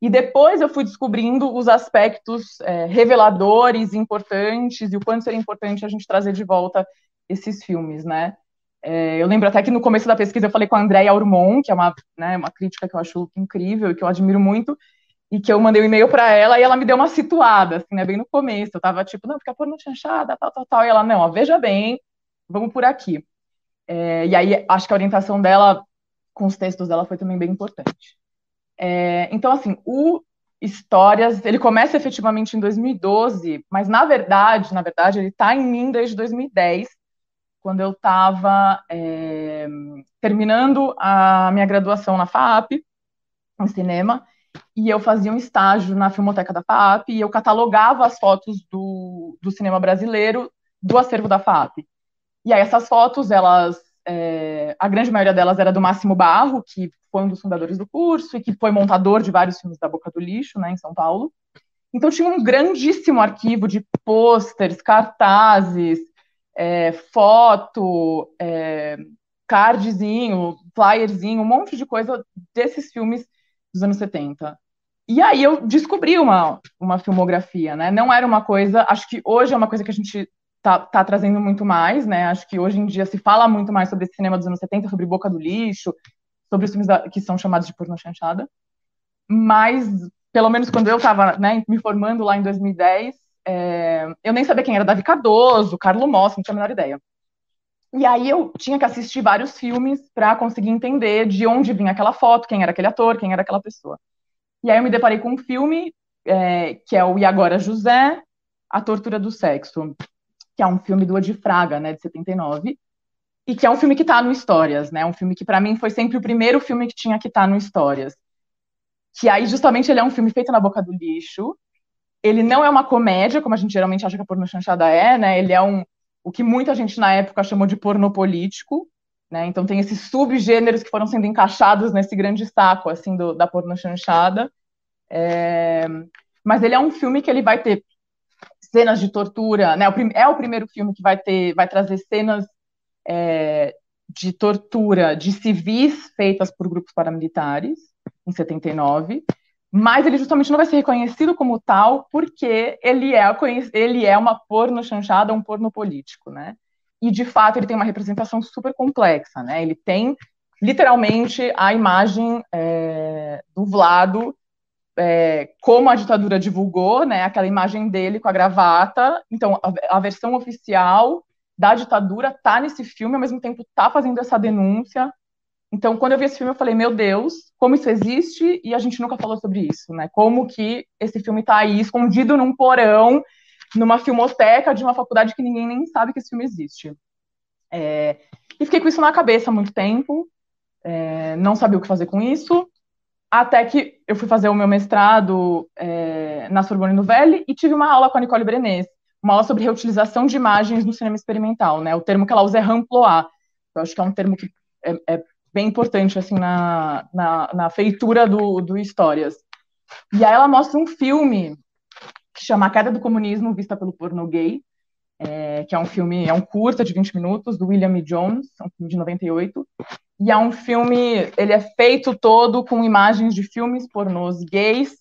E depois eu fui descobrindo os aspectos é, reveladores, importantes, e o quanto seria importante a gente trazer de volta esses filmes, né? É, eu lembro até que no começo da pesquisa eu falei com a Andréia Ormond, que é uma, né, uma crítica que eu acho incrível e que eu admiro muito, e que eu mandei um e-mail para ela e ela me deu uma situada, assim, né, bem no começo. Eu tava tipo, não, fica por no chanchada, tal, tal, tal. E ela, não, ó, veja bem, vamos por aqui. É, e aí, acho que a orientação dela com os textos dela foi também bem importante. É, então, assim, o Histórias, ele começa efetivamente em 2012, mas na verdade, na verdade, ele está em mim desde 2010, quando eu estava é, terminando a minha graduação na FAP, em cinema, e eu fazia um estágio na Filmoteca da FAP e eu catalogava as fotos do, do cinema brasileiro do acervo da FAP. E aí essas fotos, elas, é, a grande maioria delas era do Máximo Barro, que foi um dos fundadores do curso e que foi montador de vários filmes da Boca do Lixo, né, em São Paulo. Então tinha um grandíssimo arquivo de pôsteres, cartazes, é, foto, é, cardzinho, flyerzinho, um monte de coisa desses filmes dos anos 70. E aí eu descobri uma, uma filmografia, né? Não era uma coisa, acho que hoje é uma coisa que a gente tá, tá trazendo muito mais, né? Acho que hoje em dia se fala muito mais sobre esse cinema dos anos 70, sobre Boca do Lixo, sobre os filmes da, que são chamados de porno chanchada. Mas, pelo menos quando eu estava né, me formando lá em 2010, é, eu nem sabia quem era Davi Cardoso, Carlo Moss, não tinha a menor ideia. E aí eu tinha que assistir vários filmes para conseguir entender de onde vinha aquela foto, quem era aquele ator, quem era aquela pessoa. E aí eu me deparei com um filme é, que é o E Agora José, A Tortura do Sexo, que é um filme do Odi Fraga, né, de 79, e que é um filme que está no Histórias, né, um filme que para mim foi sempre o primeiro filme que tinha que estar tá no Histórias. Que aí justamente ele é um filme feito na boca do lixo, ele não é uma comédia, como a gente geralmente acha que a porno chanchada é, né, ele é um o que muita gente na época chamou de porno político, né? Então tem esses subgêneros que foram sendo encaixados nesse grande saco assim do, da porno chanchada. É... Mas ele é um filme que ele vai ter cenas de tortura, né? É o primeiro filme que vai ter, vai trazer cenas é, de tortura de civis feitas por grupos paramilitares em 79 mas ele justamente não vai ser reconhecido como tal porque ele é, ele é uma porno chanchada, um porno político, né? E, de fato, ele tem uma representação super complexa, né? Ele tem, literalmente, a imagem é, do Vlado é, como a ditadura divulgou, né? Aquela imagem dele com a gravata. Então, a, a versão oficial da ditadura tá nesse filme, ao mesmo tempo tá fazendo essa denúncia, então, quando eu vi esse filme, eu falei, meu Deus, como isso existe e a gente nunca falou sobre isso, né? Como que esse filme está aí, escondido num porão, numa filmoteca de uma faculdade que ninguém nem sabe que esse filme existe. É... E fiquei com isso na cabeça há muito tempo, é... não sabia o que fazer com isso, até que eu fui fazer o meu mestrado é... na Sorbonne Nouvelle e tive uma aula com a Nicole Brenes, uma aula sobre reutilização de imagens no cinema experimental, né? O termo que ela usa é ramploir, eu acho que é um termo que é, é bem importante assim na, na, na, feitura do, do Histórias. E aí ela mostra um filme que chama A Queda do Comunismo Vista pelo Porno Gay, é, que é um filme, é um curta de 20 minutos, do William. Jones, é um filme de 98, e é um filme, ele é feito todo com imagens de filmes pornôs gays,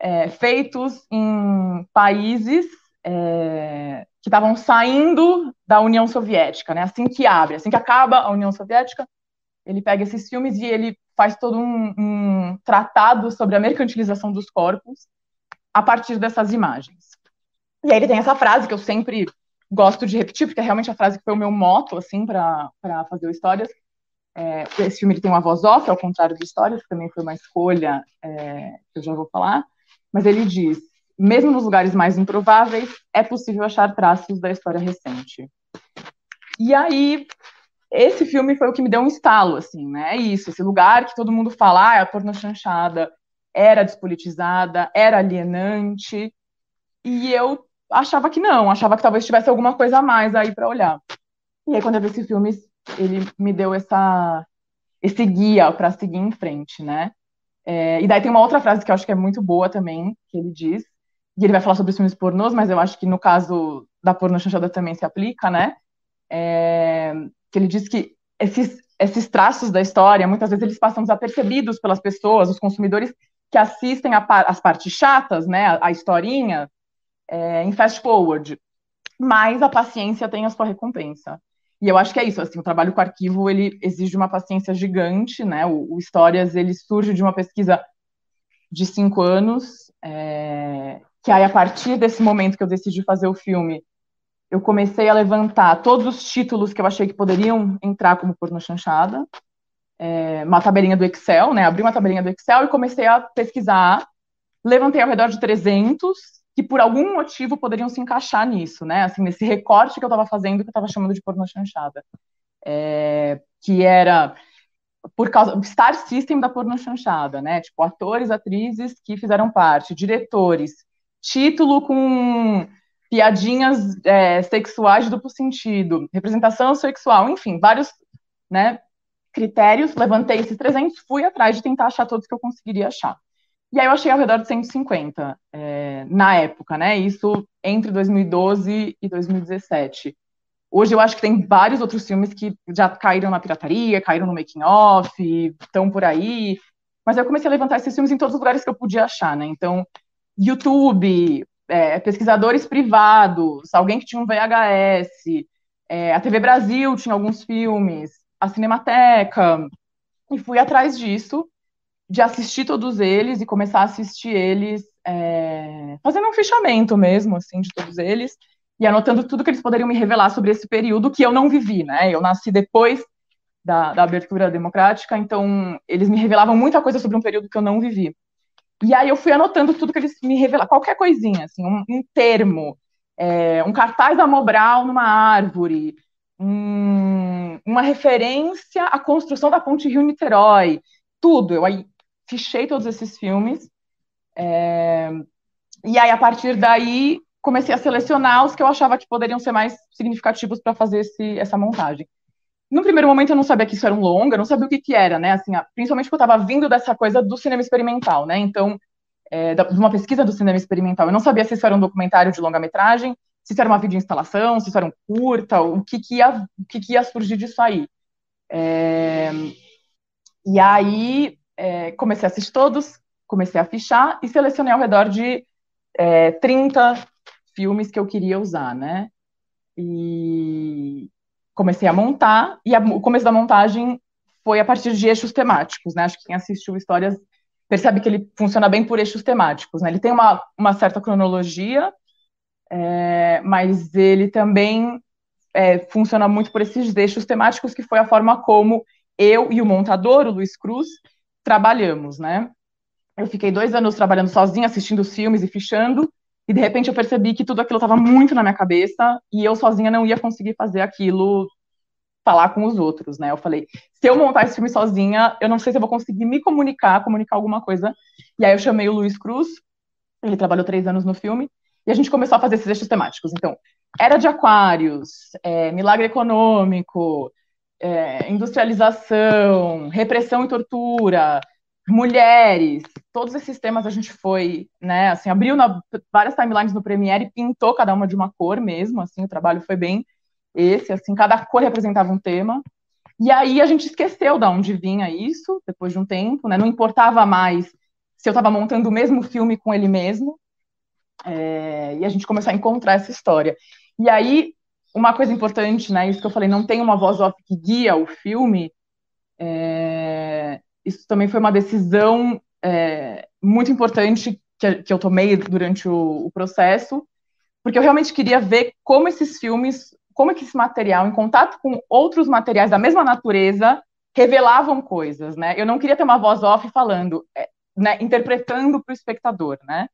é, feitos em países é, que estavam saindo da União Soviética, né? Assim que abre, assim que acaba a União Soviética, ele pega esses filmes e ele faz todo um, um tratado sobre a mercantilização dos corpos a partir dessas imagens. E aí ele tem essa frase que eu sempre gosto de repetir, porque é realmente a frase que foi o meu moto, assim, para fazer o Histórias. É, esse filme ele tem uma voz off, ao contrário do Histórias, que também foi uma escolha é, que eu já vou falar. Mas ele diz: mesmo nos lugares mais improváveis, é possível achar traços da história recente. E aí esse filme foi o que me deu um estalo, assim, né? É isso, esse lugar que todo mundo fala, ah, a porno chanchada era despolitizada, era alienante, e eu achava que não, achava que talvez tivesse alguma coisa a mais aí para olhar. E aí, quando eu vi esse filme, ele me deu essa, esse guia para seguir em frente, né? É, e daí tem uma outra frase que eu acho que é muito boa também, que ele diz, e ele vai falar sobre os filmes pornôs, mas eu acho que no caso da porno chanchada também se aplica, né? É, que ele diz que esses, esses traços da história, muitas vezes eles passam desapercebidos pelas pessoas, os consumidores que assistem as partes chatas, né, a, a historinha, é, em fast forward. Mas a paciência tem a sua recompensa. E eu acho que é isso, assim, o trabalho com arquivo, ele exige uma paciência gigante, né, o, o Histórias, ele surge de uma pesquisa de cinco anos, é, que aí, a partir desse momento que eu decidi fazer o filme, eu comecei a levantar todos os títulos que eu achei que poderiam entrar como porno chanchada, é, uma tabelinha do Excel, né? Abri uma tabelinha do Excel e comecei a pesquisar. Levantei ao redor de 300 que por algum motivo poderiam se encaixar nisso, né? Assim, nesse recorte que eu estava fazendo, que eu estava chamando de porno chanchada. É, que era por causa Star System da porno chanchada, né? Tipo, atores, atrizes que fizeram parte, diretores, título com piadinhas é, sexuais de duplo sentido, representação sexual, enfim, vários né, critérios. Levantei esses 300, fui atrás de tentar achar todos que eu conseguiria achar. E aí eu achei ao redor de 150 é, na época, né? Isso entre 2012 e 2017. Hoje eu acho que tem vários outros filmes que já caíram na pirataria, caíram no making off, estão por aí. Mas eu comecei a levantar esses filmes em todos os lugares que eu podia achar, né? Então, YouTube, é, pesquisadores privados, alguém que tinha um VHS, é, a TV Brasil tinha alguns filmes, a Cinemateca, e fui atrás disso, de assistir todos eles e começar a assistir eles, é, fazendo um fichamento mesmo, assim, de todos eles, e anotando tudo que eles poderiam me revelar sobre esse período que eu não vivi, né? Eu nasci depois da, da abertura democrática, então eles me revelavam muita coisa sobre um período que eu não vivi. E aí eu fui anotando tudo que eles me revelaram, qualquer coisinha, assim, um, um termo, é, um cartaz da Mobral numa árvore, um, uma referência à construção da ponte Rio-Niterói, tudo. Eu aí fichei todos esses filmes. É, e aí, a partir daí, comecei a selecionar os que eu achava que poderiam ser mais significativos para fazer esse, essa montagem. No primeiro momento eu não sabia que isso era um longa, não sabia o que que era, né? Assim, principalmente porque eu estava vindo dessa coisa do cinema experimental, né? Então, é, de uma pesquisa do cinema experimental, eu não sabia se isso era um documentário de longa-metragem, se isso era uma videoinstalação, se isso era um curta, o que que ia, o que que ia surgir disso aí. É, e aí, é, comecei a assistir todos, comecei a fichar e selecionei ao redor de é, 30 filmes que eu queria usar, né? E, comecei a montar, e a, o começo da montagem foi a partir de eixos temáticos, né? Acho que quem assistiu Histórias percebe que ele funciona bem por eixos temáticos, né? Ele tem uma, uma certa cronologia, é, mas ele também é, funciona muito por esses eixos temáticos, que foi a forma como eu e o montador, o Luiz Cruz, trabalhamos, né? Eu fiquei dois anos trabalhando sozinha, assistindo filmes e fichando, e de repente eu percebi que tudo aquilo estava muito na minha cabeça e eu sozinha não ia conseguir fazer aquilo falar com os outros, né? Eu falei, se eu montar esse filme sozinha, eu não sei se eu vou conseguir me comunicar, comunicar alguma coisa. E aí eu chamei o Luiz Cruz, ele trabalhou três anos no filme, e a gente começou a fazer esses eixos temáticos. Então, era de aquários, é, milagre econômico, é, industrialização, repressão e tortura, mulheres, todos esses temas a gente foi, né, assim, abriu na, várias timelines no Premiere e pintou cada uma de uma cor mesmo, assim, o trabalho foi bem esse, assim, cada cor representava um tema. E aí a gente esqueceu de onde vinha isso, depois de um tempo, né, não importava mais se eu estava montando o mesmo filme com ele mesmo, é, e a gente começou a encontrar essa história. E aí, uma coisa importante, né, isso que eu falei, não tem uma voz off que guia o filme, é, isso também foi uma decisão é, muito importante que, que, eu tomei durante o, o, processo, porque eu realmente queria ver como esses filmes, como que esse material, em contato com outros materiais da mesma natureza, revelavam coisas, né? Eu não queria ter uma voz off falando, é, né, interpretando para o espectador, né?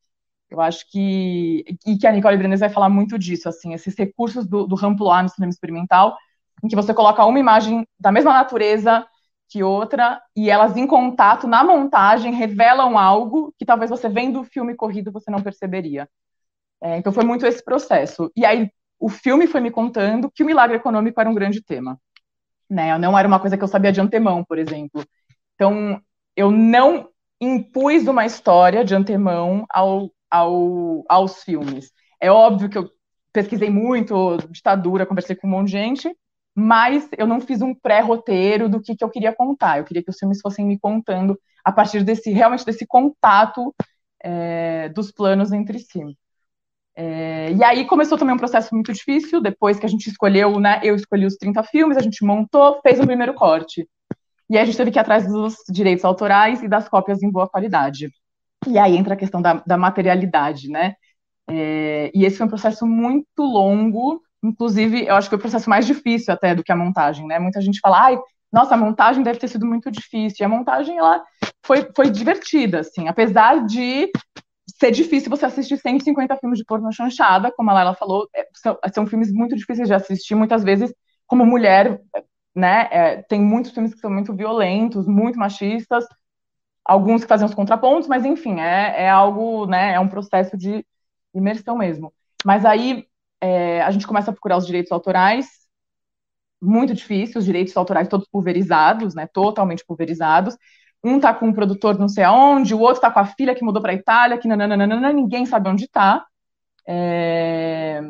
Eu acho que e que a Nicole Brenes vai falar muito disso, assim, esses recursos do, do Ramplois no cinema experimental, em que você coloca uma imagem da mesma natureza que outra, e elas em contato na montagem revelam algo que talvez você vendo o filme corrido você não perceberia. É, então foi muito esse processo. E aí o filme foi me contando que o milagre econômico era um grande tema. Né? Não era uma coisa que eu sabia de antemão, por exemplo. Então eu não impus uma história de antemão ao, ao, aos filmes. É óbvio que eu pesquisei muito ditadura, conversei com um monte de gente, mas eu não fiz um pré-roteiro do que, que eu queria contar. Eu queria que os filmes fossem me contando a partir desse realmente desse contato é, dos planos entre si. É, e aí começou também um processo muito difícil, depois que a gente escolheu, né, eu escolhi os 30 filmes, a gente montou, fez o primeiro corte. E aí a gente teve que ir atrás dos direitos autorais e das cópias em boa qualidade. E aí entra a questão da, da materialidade, né? É, e esse foi um processo muito longo, Inclusive, eu acho que foi o processo mais difícil até do que a montagem, né? Muita gente fala, ai, nossa, a montagem deve ter sido muito difícil. E a montagem, ela foi, foi divertida, assim, apesar de ser difícil você assistir 150 filmes de porno chanchada, como a Laila falou, é, são, são, filmes muito difíceis de assistir, muitas vezes, como mulher, né, é, tem muitos filmes que são muito violentos, muito machistas, alguns que fazem os contrapontos, mas enfim, é, é algo, né, é um processo de imersão mesmo. Mas aí, é, a gente começa a procurar os direitos autorais, muito difícil, os direitos autorais todos pulverizados, né, totalmente pulverizados. Um tá com um produtor não sei aonde, o outro tá com a filha que mudou para a Itália, que nananana, ninguém sabe onde tá. É...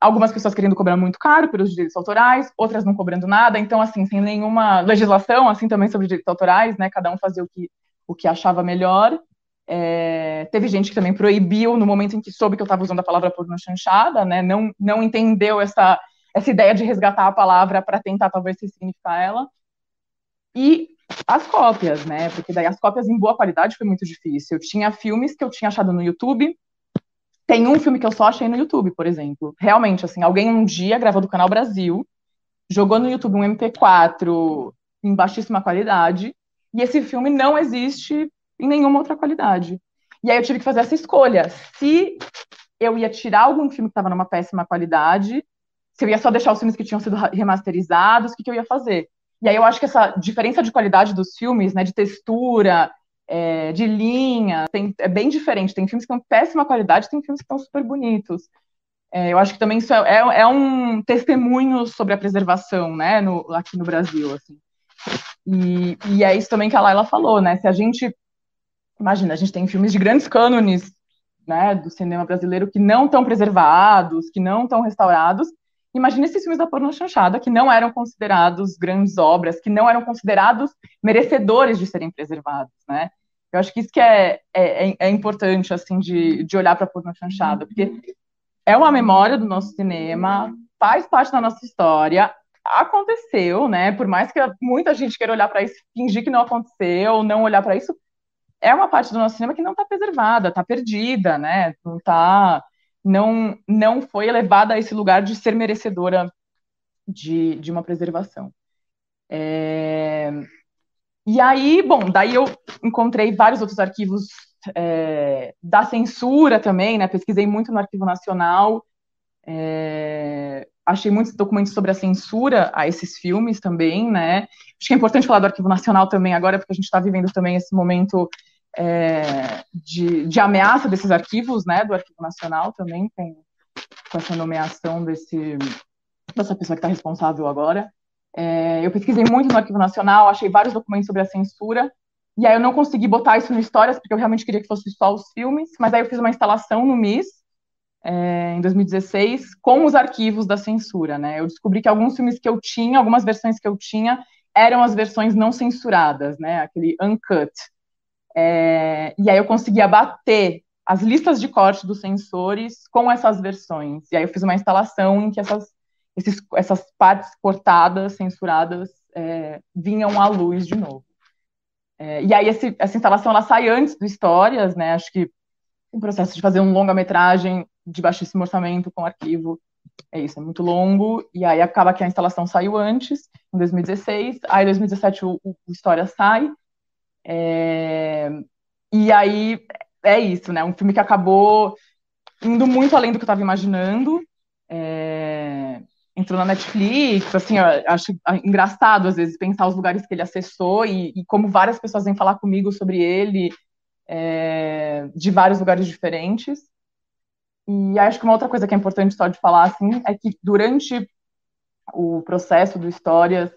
algumas pessoas querendo cobrar muito caro pelos direitos autorais, outras não cobrando nada, então, assim, sem nenhuma legislação, assim, também sobre direitos autorais, né, cada um fazia o que, o que achava melhor. É, teve gente que também proibiu no momento em que soube que eu estava usando a palavra porno chanchada, né, não, não entendeu essa, essa ideia de resgatar a palavra para tentar, talvez, significar ela. E as cópias, né, porque daí as cópias em boa qualidade foi muito difícil. Eu tinha filmes que eu tinha achado no YouTube, tem um filme que eu só achei no YouTube, por exemplo. Realmente, assim, alguém um dia gravou do Canal Brasil, jogou no YouTube um MP4 em baixíssima qualidade, e esse filme não existe em nenhuma outra qualidade. E aí eu tive que fazer essa escolha. Se eu ia tirar algum filme que estava numa péssima qualidade, se eu ia só deixar os filmes que tinham sido remasterizados, o que, que eu ia fazer? E aí eu acho que essa diferença de qualidade dos filmes, né, de textura, é, de linha, tem, é bem diferente. Tem filmes que estão péssima qualidade, tem filmes que estão super bonitos. É, eu acho que também isso é, é, é, um testemunho sobre a preservação, né, no, aqui no Brasil, assim. E, e é isso também que a Laila falou, né, se a gente, imagina, a gente tem filmes de grandes cânones, né, do cinema brasileiro que não estão preservados, que não estão restaurados, imagina esses filmes da porno chanchada que não eram considerados grandes obras, que não eram considerados merecedores de serem preservados, né? Eu acho que isso que é, é, é, é importante, assim, de, de olhar para a porno chanchada, porque é uma memória do nosso cinema, faz parte da nossa história, aconteceu, né? Por mais que muita gente queira olhar para isso, fingir que não aconteceu, não olhar para isso, é uma parte do nosso cinema que não está preservada, está perdida, né? Não está não, não foi elevada a esse lugar de ser merecedora de, de uma preservação. É... E aí, bom, daí eu encontrei vários outros arquivos é, da censura também, né? Pesquisei muito no Arquivo Nacional, é, achei muitos documentos sobre a censura a esses filmes também, né? Acho que é importante falar do Arquivo Nacional também agora, porque a gente está vivendo também esse momento é, de, de, ameaça desses arquivos, né, do Arquivo Nacional também, tem com essa nomeação desse, dessa pessoa que está responsável agora. É, eu pesquisei muito no Arquivo Nacional, achei vários documentos sobre a censura, e aí eu não consegui botar isso no Histórias, porque eu realmente queria que fosse só os filmes, mas aí eu fiz uma instalação no MIS, é, em 2016, com os arquivos da censura, né, eu descobri que alguns filmes que eu tinha, algumas versões que eu tinha, eram as versões não censuradas, né, aquele uncut, é, e aí eu consegui abater as listas de corte dos sensores com essas versões. E aí eu fiz uma instalação em que essas, esses, essas partes cortadas, censuradas, é, vinham à luz de novo. É, e aí esse, essa instalação ela sai antes do Histórias, né? Acho que o processo de fazer um longa-metragem de baixíssimo orçamento com arquivo é isso, é muito longo, e aí acaba que a instalação saiu antes, em 2016, aí em 2017 o, o sai, é... E aí é isso, né? Um filme que acabou indo muito além do que eu estava imaginando. É... Entrou na Netflix, assim, acho engraçado às vezes pensar os lugares que ele acessou e, e como várias pessoas vêm falar comigo sobre ele é... de vários lugares diferentes. E acho que uma outra coisa que é importante só de falar, assim, é que durante o processo do Histórias,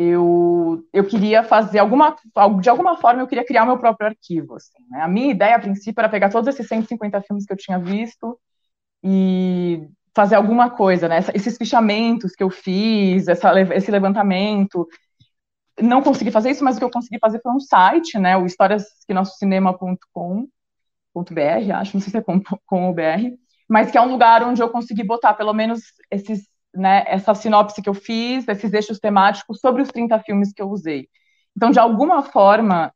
eu, eu queria fazer alguma, de alguma forma, eu queria criar meu próprio arquivo. Assim, né? A minha ideia, a princípio, era pegar todos esses 150 filmes que eu tinha visto e fazer alguma coisa, né? Esses fichamentos que eu fiz, essa, esse levantamento. Não consegui fazer isso, mas o que eu consegui fazer foi um site, né? O historiasquenosso-cinema.com.br, acho, não sei se é com, com o BR, mas que é um lugar onde eu consegui botar pelo menos esses né, essa sinopse que eu fiz, esses eixos temáticos sobre os 30 filmes que eu usei. Então, de alguma forma,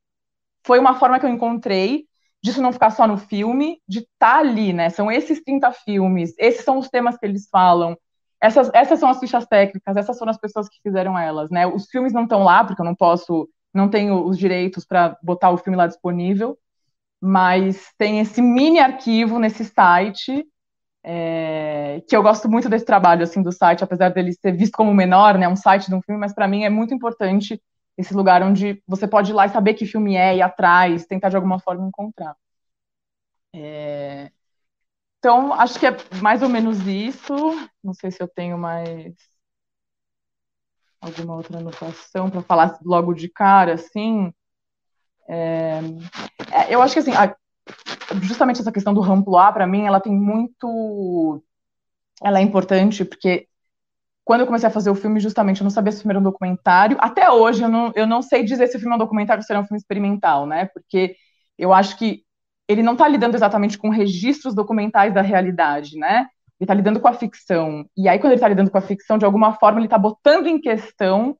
foi uma forma que eu encontrei disso não ficar só no filme, de estar tá ali, né? São esses 30 filmes, esses são os temas que eles falam, essas, essas são as fichas técnicas, essas foram as pessoas que fizeram elas, né? Os filmes não estão lá, porque eu não posso, não tenho os direitos para botar o filme lá disponível, mas tem esse mini arquivo nesse site é, que eu gosto muito desse trabalho assim do site, apesar dele ser visto como menor, né, um site de um filme, mas para mim é muito importante esse lugar onde você pode ir lá e saber que filme é, ir atrás, tentar de alguma forma encontrar. É, então, acho que é mais ou menos isso. Não sei se eu tenho mais alguma outra anotação para falar logo de cara, assim. É, é eu acho que assim, a, justamente essa questão do ramploar, para mim, ela tem muito ela é importante porque quando eu comecei a fazer o filme, justamente, eu não sabia se o filme era um documentário. Até hoje, eu não, eu não sei dizer se o filme é um documentário ou se é um filme experimental, né? Porque eu acho que ele não está lidando exatamente com registros documentais da realidade, né? Ele está lidando com a ficção. E aí, quando ele está lidando com a ficção, de alguma forma, ele está botando em questão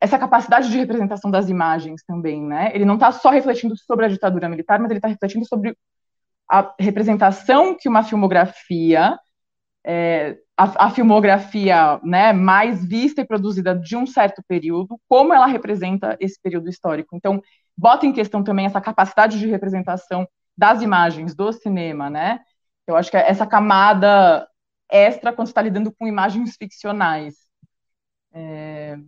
essa capacidade de representação das imagens também, né? Ele não está só refletindo sobre a ditadura militar, mas ele está refletindo sobre a representação que uma filmografia, é, a, a, filmografia né, mais vista e produzida de um certo período, como ela representa esse período histórico. Então, bota em questão também essa capacidade de representação das imagens do cinema, né? Eu acho que é essa camada extra quando está lidando com imagens ficcionais. É,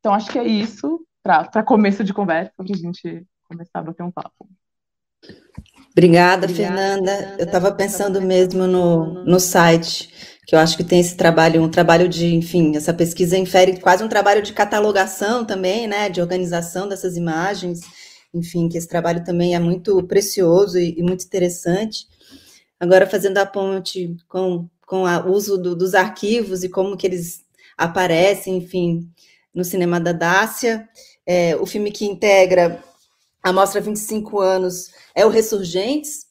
então, acho que é isso para começo de conversa, para a gente começar a bater um papo. Obrigada, Obrigada Fernanda. Fernanda. Eu estava pensando mesmo no, no site, que eu acho que tem esse trabalho, um trabalho de, enfim, essa pesquisa infere quase um trabalho de catalogação também, né, de organização dessas imagens, enfim, que esse trabalho também é muito precioso e, e muito interessante. Agora, fazendo a ponte com, com o uso do, dos arquivos e como que eles aparecem, enfim, no cinema da Dácia. É, o filme que integra a Mostra 25 anos é o Ressurgentes,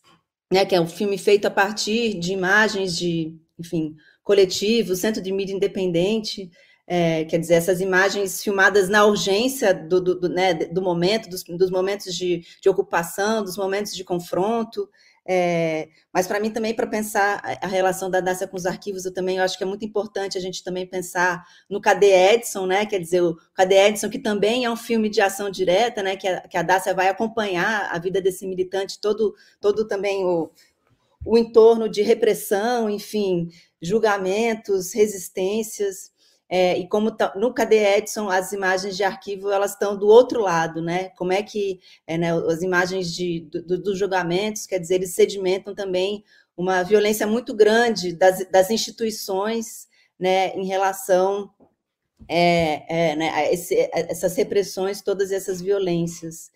né, que é um filme feito a partir de imagens de, enfim, coletivo, Centro de Mídia Independente, é, quer dizer, essas imagens filmadas na urgência do, do, do, né, do momento, dos, dos momentos de, de, ocupação, dos momentos de confronto, é, mas para mim também, para pensar a relação da Dácia com os arquivos, eu também eu acho que é muito importante a gente também pensar no Cadê Edson, né? Quer dizer, o Cadê Edson, que também é um filme de ação direta, né? Que a, que a Dácia vai acompanhar a vida desse militante, todo, todo também o, o entorno de repressão, enfim, julgamentos, resistências. É, e como no Cadê Edson, as imagens de arquivo elas estão do outro lado, né? Como é que é, né, as imagens de, do, dos julgamentos, quer dizer, eles sedimentam também uma violência muito grande das, das instituições né, em relação é, é, né, a, esse, a essas repressões, todas essas violências.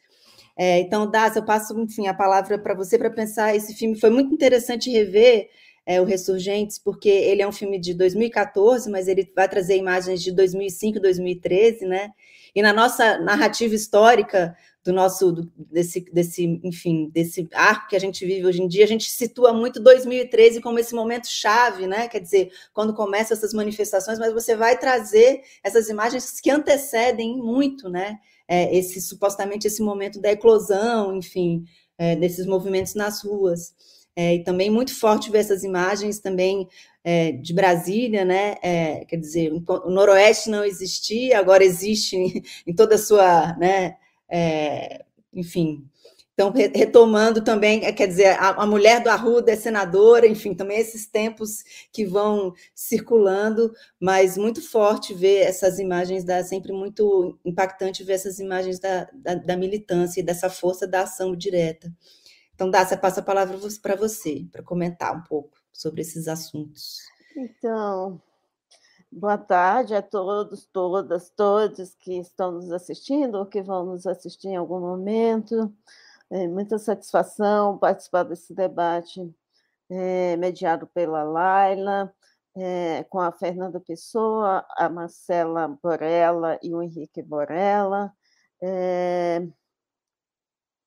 É, então, Dás, eu passo, enfim, a palavra para você para pensar. Esse filme foi muito interessante rever é, o Ressurgentes, porque ele é um filme de 2014, mas ele vai trazer imagens de 2005, 2013, né? E na nossa narrativa histórica do nosso do, desse desse enfim desse arco que a gente vive hoje em dia a gente situa muito 2013 como esse momento chave né? Quer dizer quando começam essas manifestações mas você vai trazer essas imagens que antecedem muito né? É, esse supostamente esse momento da eclosão enfim é, desses movimentos nas ruas é, e também muito forte ver essas imagens também é, de Brasília, né? É, quer dizer, o Noroeste não existia, agora existe em, em toda a sua, né? É, enfim. Então, retomando também, é, quer dizer, a, a, mulher do Arruda é senadora, enfim, também esses tempos que vão circulando, mas muito forte ver essas imagens, da, sempre muito impactante ver essas imagens da, da, da militância e dessa força da ação direta. Então, Dácia, passa a palavra para você, para comentar um pouco sobre esses assuntos. Então, boa tarde a todos, todas, todos que estão nos assistindo ou que vão nos assistir em algum momento. É muita satisfação participar desse debate é, mediado pela Laila, é, com a Fernanda Pessoa, a Marcela Borella e o Henrique Borella. É,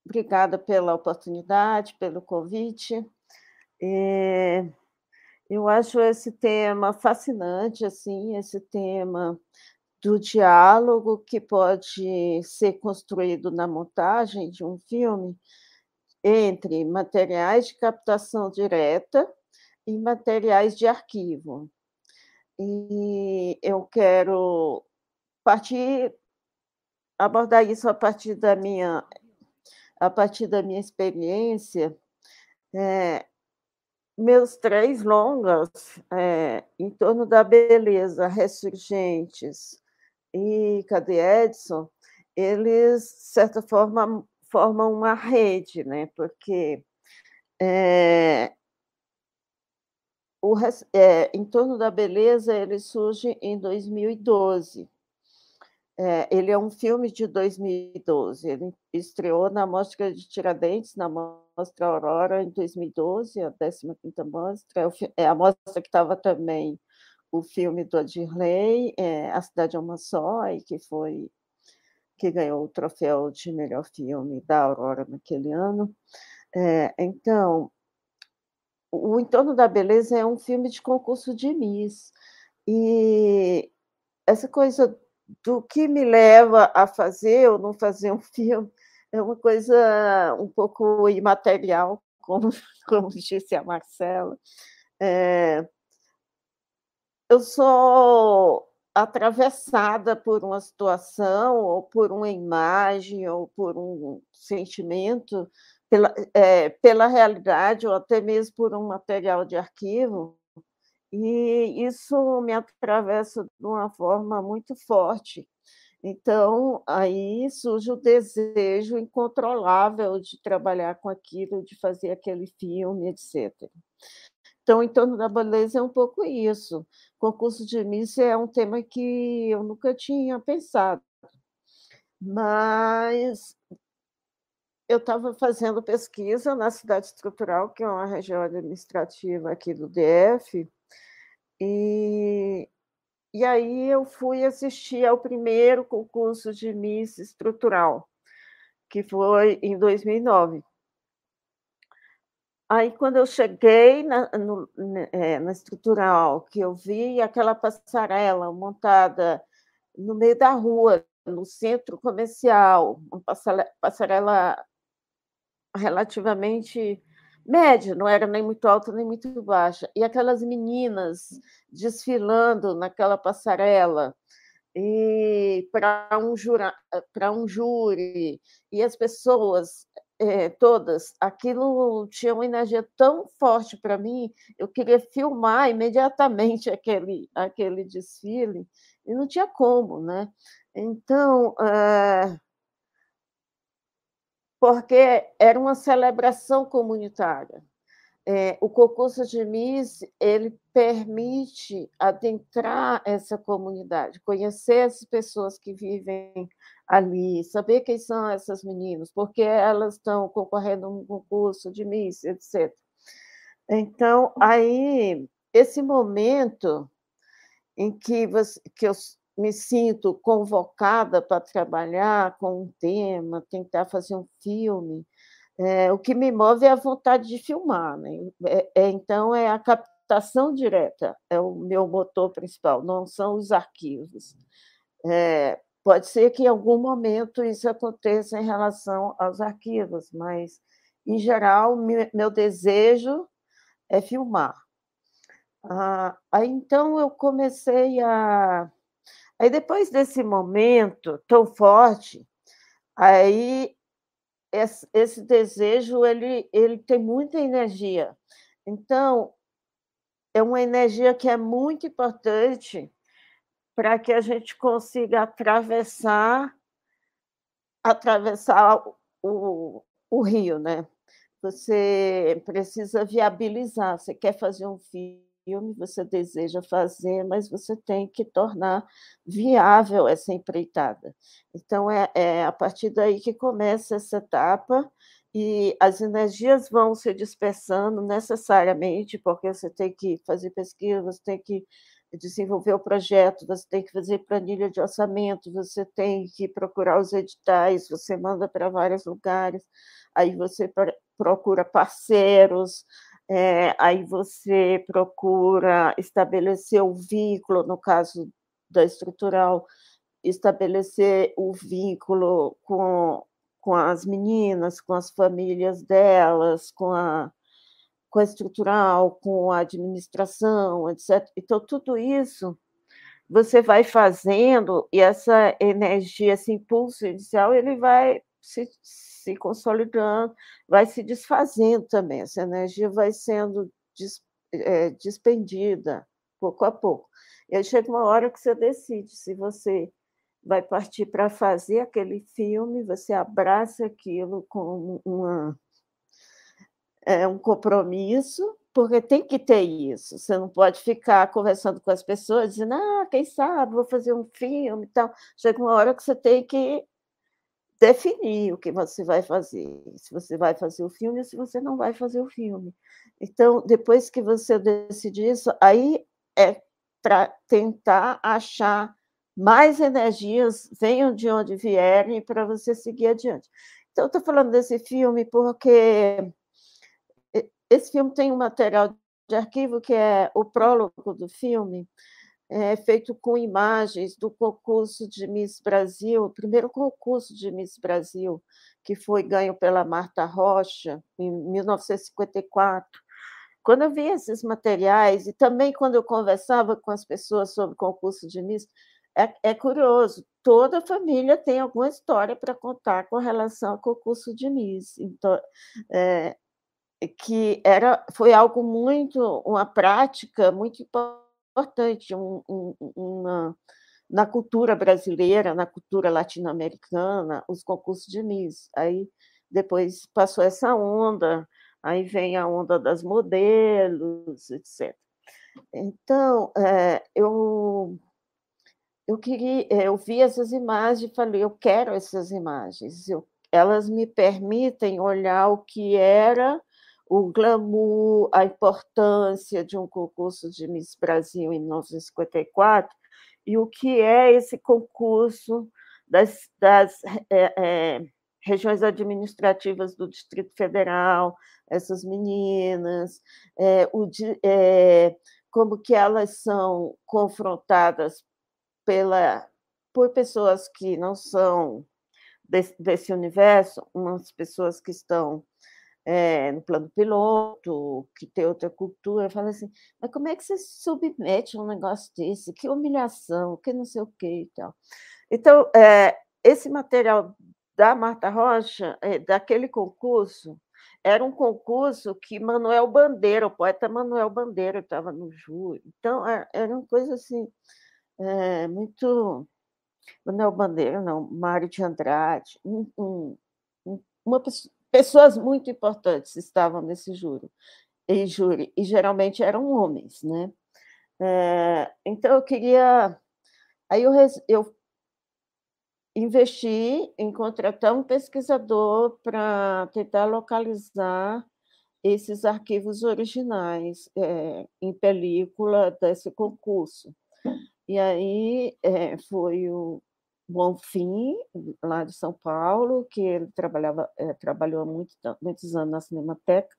Obrigada pela oportunidade, pelo convite. É, eu acho esse tema fascinante, assim, esse tema do diálogo que pode ser construído na montagem de um filme entre materiais de captação direta e materiais de arquivo. E eu quero partir abordar isso a partir da minha a partir da minha experiência, é, meus três longas é, em torno da beleza, ressurgentes e Cadê Edson, eles, de certa forma, formam uma rede, né? porque é, o, é, em torno da beleza ele surge em 2012 É, ele é um filme de 2012. Ele estreou na Mostra de Tiradentes, na Mostra Aurora, em 2012, a 15ª Mostra. É, é a mostra que estava também o filme do Adirley, é, A Cidade é Uma Só, e que foi que ganhou o troféu de melhor filme da Aurora naquele ano. É, então, o Entorno da Beleza é um filme de concurso de Miss. E essa coisa do que me leva a fazer ou não fazer um filme é uma coisa um pouco imaterial, como, como disse a Marcela. É, eu sou atravessada por uma situação, ou por uma imagem, ou por um sentimento, pela, é, pela realidade, ou até mesmo por um material de arquivo, e isso me atravessa de uma forma muito forte. Então, aí surge o desejo incontrolável de trabalhar com aquilo, de fazer aquele filme, etc. Então, em torno da beleza é um pouco isso. Concurso de Miss é um tema que eu nunca tinha pensado, mas eu estava fazendo pesquisa na cidade estrutural, que é uma região administrativa aqui do DF, e, e aí eu fui assistir ao primeiro concurso de Miss Estrutural, que foi em 2009. Aí, quando eu cheguei na, no, é, na estrutural, que eu vi aquela passarela montada no meio da rua, no centro comercial, uma passarela relativamente média, não era nem muito alta nem muito baixa. E aquelas meninas desfilando naquela passarela e para um, jura, um júri, e as pessoas é, todas, aquilo tinha uma energia tão forte para mim, eu queria filmar imediatamente aquele, aquele desfile, e não tinha como, né? Então, é, porque era uma celebração comunitária. É, o concurso de Miss ele permite adentrar essa comunidade, conhecer as pessoas que vivem ali, saber quem são essas meninas, porque elas estão concorrendo a um concurso de Miss, etc. Então, aí, esse momento em que, você, que eu me sinto convocada para trabalhar com um tema, tentar fazer um filme, é, o que me move é a vontade de filmar. Né? É, é, então, é a captação direta, é o meu motor principal, não são os arquivos. É, Pode ser que em algum momento isso aconteça em relação aos arquivos, mas, em geral, meu desejo é filmar. Ah, então, eu comecei a. Aí, depois desse momento tão forte, aí esse, desejo ele, ele tem muita energia. Então, é uma energia que é muito importante para que a gente consiga atravessar atravessar o, o rio, né? Você precisa viabilizar. Você quer fazer um filme, você deseja fazer, mas você tem que tornar viável essa empreitada. Então, é, é a partir daí que começa essa etapa e as energias vão se dispersando necessariamente, porque você tem que fazer pesquisa, você tem que desenvolver o projeto, você tem que fazer planilha de orçamento, você tem que procurar os editais, você manda para vários lugares, aí você procura parceiros, é, aí você procura estabelecer o vínculo, no caso da estrutural, estabelecer o vínculo com, com as meninas, com as famílias delas, com a com a estrutural, com a administração, etc. Então, tudo isso você vai fazendo e essa energia, esse impulso inicial, ele vai se, se consolidando, vai se desfazendo também. Essa energia vai sendo des, é, despendida pouco a pouco. E aí chega uma hora que você decide se você vai partir para fazer aquele filme, você abraça aquilo como uma é um compromisso, porque tem que ter isso. Você não pode ficar conversando com as pessoas dizendo, ah, quem sabe, vou fazer um filme e tal. Chega uma hora que você tem que definir o que você vai fazer, se você vai fazer o filme ou se você não vai fazer o filme. Então, depois que você decidir isso, aí é para tentar achar mais energias, venham de onde vierem, para você seguir adiante. Então, estou falando desse filme porque esse filme tem um material de arquivo que é o prólogo do filme, é feito com imagens do concurso de Miss Brasil, o primeiro concurso de Miss Brasil, que foi ganho pela Marta Rocha em 1954. Quando eu vi esses materiais, e também quando eu conversava com as pessoas sobre o concurso de Miss, é, é curioso, toda família tem alguma história para contar com relação ao concurso de Miss. Então, é, que era foi algo muito uma prática muito importante um, um, uma, na cultura brasileira na cultura latino-americana os concursos de Miss. Aí depois passou essa onda aí vem a onda das modelos etc então é, eu eu queria eu vi essas imagens e falei eu quero essas imagens. Eu, elas me permitem olhar o que era o glamour, a importância de um concurso de Miss Brasil em 1954 e o que é esse concurso das, das é, é, regiões administrativas do Distrito Federal, essas meninas, é, o, como que elas são confrontadas pela, por pessoas que não são desse, desse universo, umas pessoas que estão é, no plano piloto, que tem outra cultura, fala assim, mas como é que você se submete a um negócio desse? Que humilhação, que não sei o quê e tal. Então, é, esse material da Marta Rocha, é, daquele concurso, era um concurso que Manuel Bandeira, o poeta Manuel Bandeira, estava no júri. Então, era uma coisa assim, muito... Manuel Bandeira, não, Mário de Andrade, um, um, uma pessoa pessoas muito importantes estavam nesse júri, e júri, e geralmente eram homens, né? É, então eu queria, aí eu, eu investi em contratar um pesquisador para tentar localizar esses arquivos originais é, em película desse concurso. E aí é, foi o Bonfim, lá de São Paulo, que ele trabalhava, é, trabalhou muito, muitos anos na Cinemateca.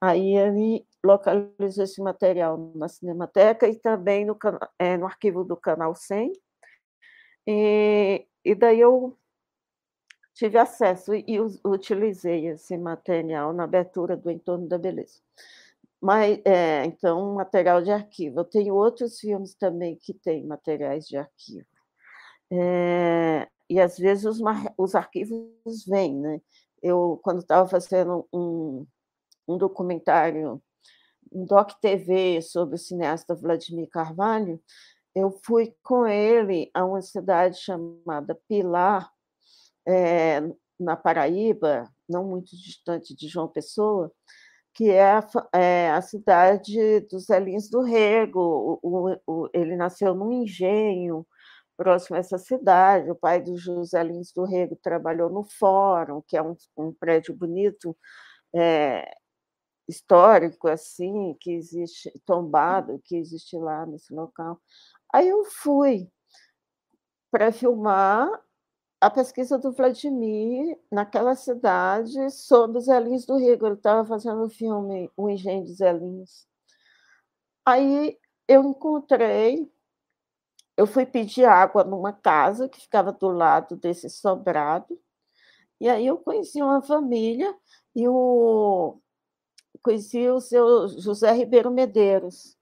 Aí ele localizou esse material na Cinemateca e também no, é, no arquivo do Canal 100. E, e daí eu tive acesso e, e utilizei esse material na abertura do Entorno da Beleza. Mas, é, então, material de arquivo. Eu tenho outros filmes também que têm materiais de arquivo. É, e às vezes os, os arquivos vêm, né? Eu, quando estava fazendo um, um documentário, um doc TV sobre o cineasta Vladimir Carvalho, eu fui com ele a uma cidade chamada Pilar, é, na Paraíba, não muito distante de João Pessoa, que é a, é a cidade dos Elins do Rego. O, o, ele nasceu num engenho, próximo a essa cidade. O pai do José Lins do Rego trabalhou no Fórum, que é um, um prédio bonito, é, histórico, assim, que existe, tombado, que existe lá nesse local. Aí eu fui para filmar a pesquisa do Vladimir naquela cidade sobre os Lins do Rego. Ele estava fazendo o filme O Engenho de Zé Lins. Aí eu encontrei eu fui pedir água numa casa que ficava do lado desse sobrado, e aí eu conheci uma família e o conheci o seu José Ribeiro Medeiros.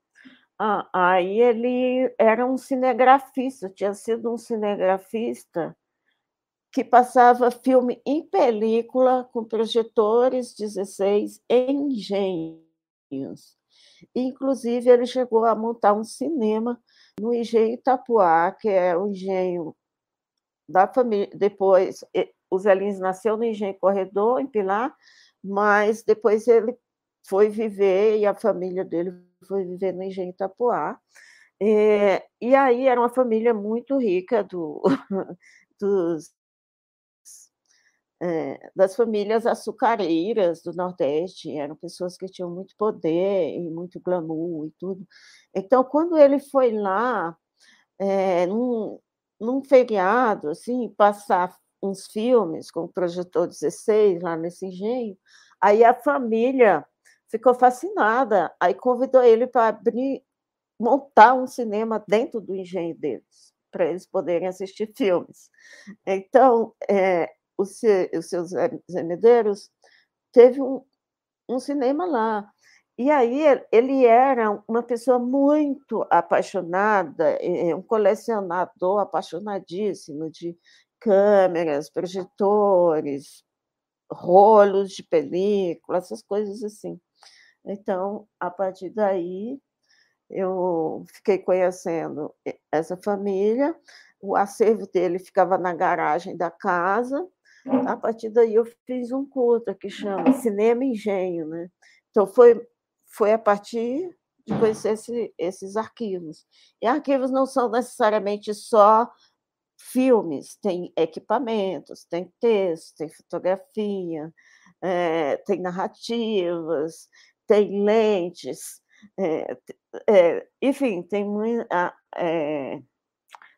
Ah, aí ele era um cinegrafista, tinha sido um cinegrafista que passava filme em película com projetores 16 em engenhos. Inclusive, ele chegou a montar um cinema no engenho Itapuá, que é o engenho da família. Depois, o Zé Lins nasceu no engenho Corredor, em Pilar, mas depois ele foi viver, e a família dele foi viver no Engenho Itapuá. É, e aí era uma família muito rica do, dos, é, das famílias açucareiras do Nordeste, eram pessoas que tinham muito poder e muito glamour e tudo. Então, quando ele foi lá, é, num, num feriado, assim, passar uns filmes com o projetor 16 lá nesse engenho, aí a família ficou fascinada, aí convidou ele para abrir, montar um cinema dentro do engenho deles, para eles poderem assistir filmes. Então, é, o, os seus Medeiros teve um, um cinema lá. E aí ele era uma pessoa muito apaixonada, um colecionador apaixonadíssimo de câmeras, projetores, rolos de película, essas coisas assim. Então, a partir daí, eu fiquei conhecendo essa família, o acervo dele ficava na garagem da casa, a partir daí eu fiz um curta que chama Cinema Engenho, né? Então foi foi a partir de conhecer esse, esses arquivos. E arquivos não são necessariamente só filmes, tem equipamentos, tem texto, tem fotografia, é, tem narrativas, tem lentes, é, é, enfim, tem muito. É,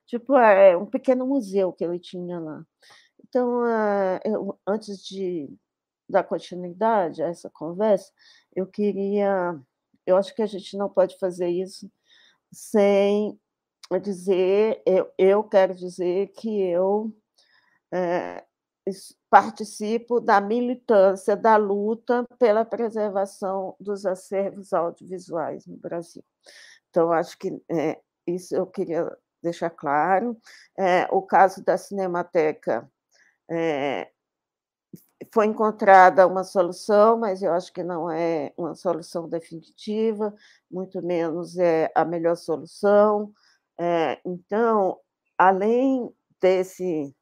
tipo, é um pequeno museu que ele tinha lá. Então, eu, antes de dar continuidade a essa conversa, eu queria. Eu acho que a gente não pode fazer isso sem dizer, eu, eu quero dizer que eu é, participo da militância, da luta pela preservação dos acervos audiovisuais no Brasil. Então, acho que é, isso eu queria deixar claro. É, o caso da Cinemateca é, foi encontrada uma solução, mas eu acho que não é uma solução definitiva, muito menos é a melhor solução. É, então, além desse,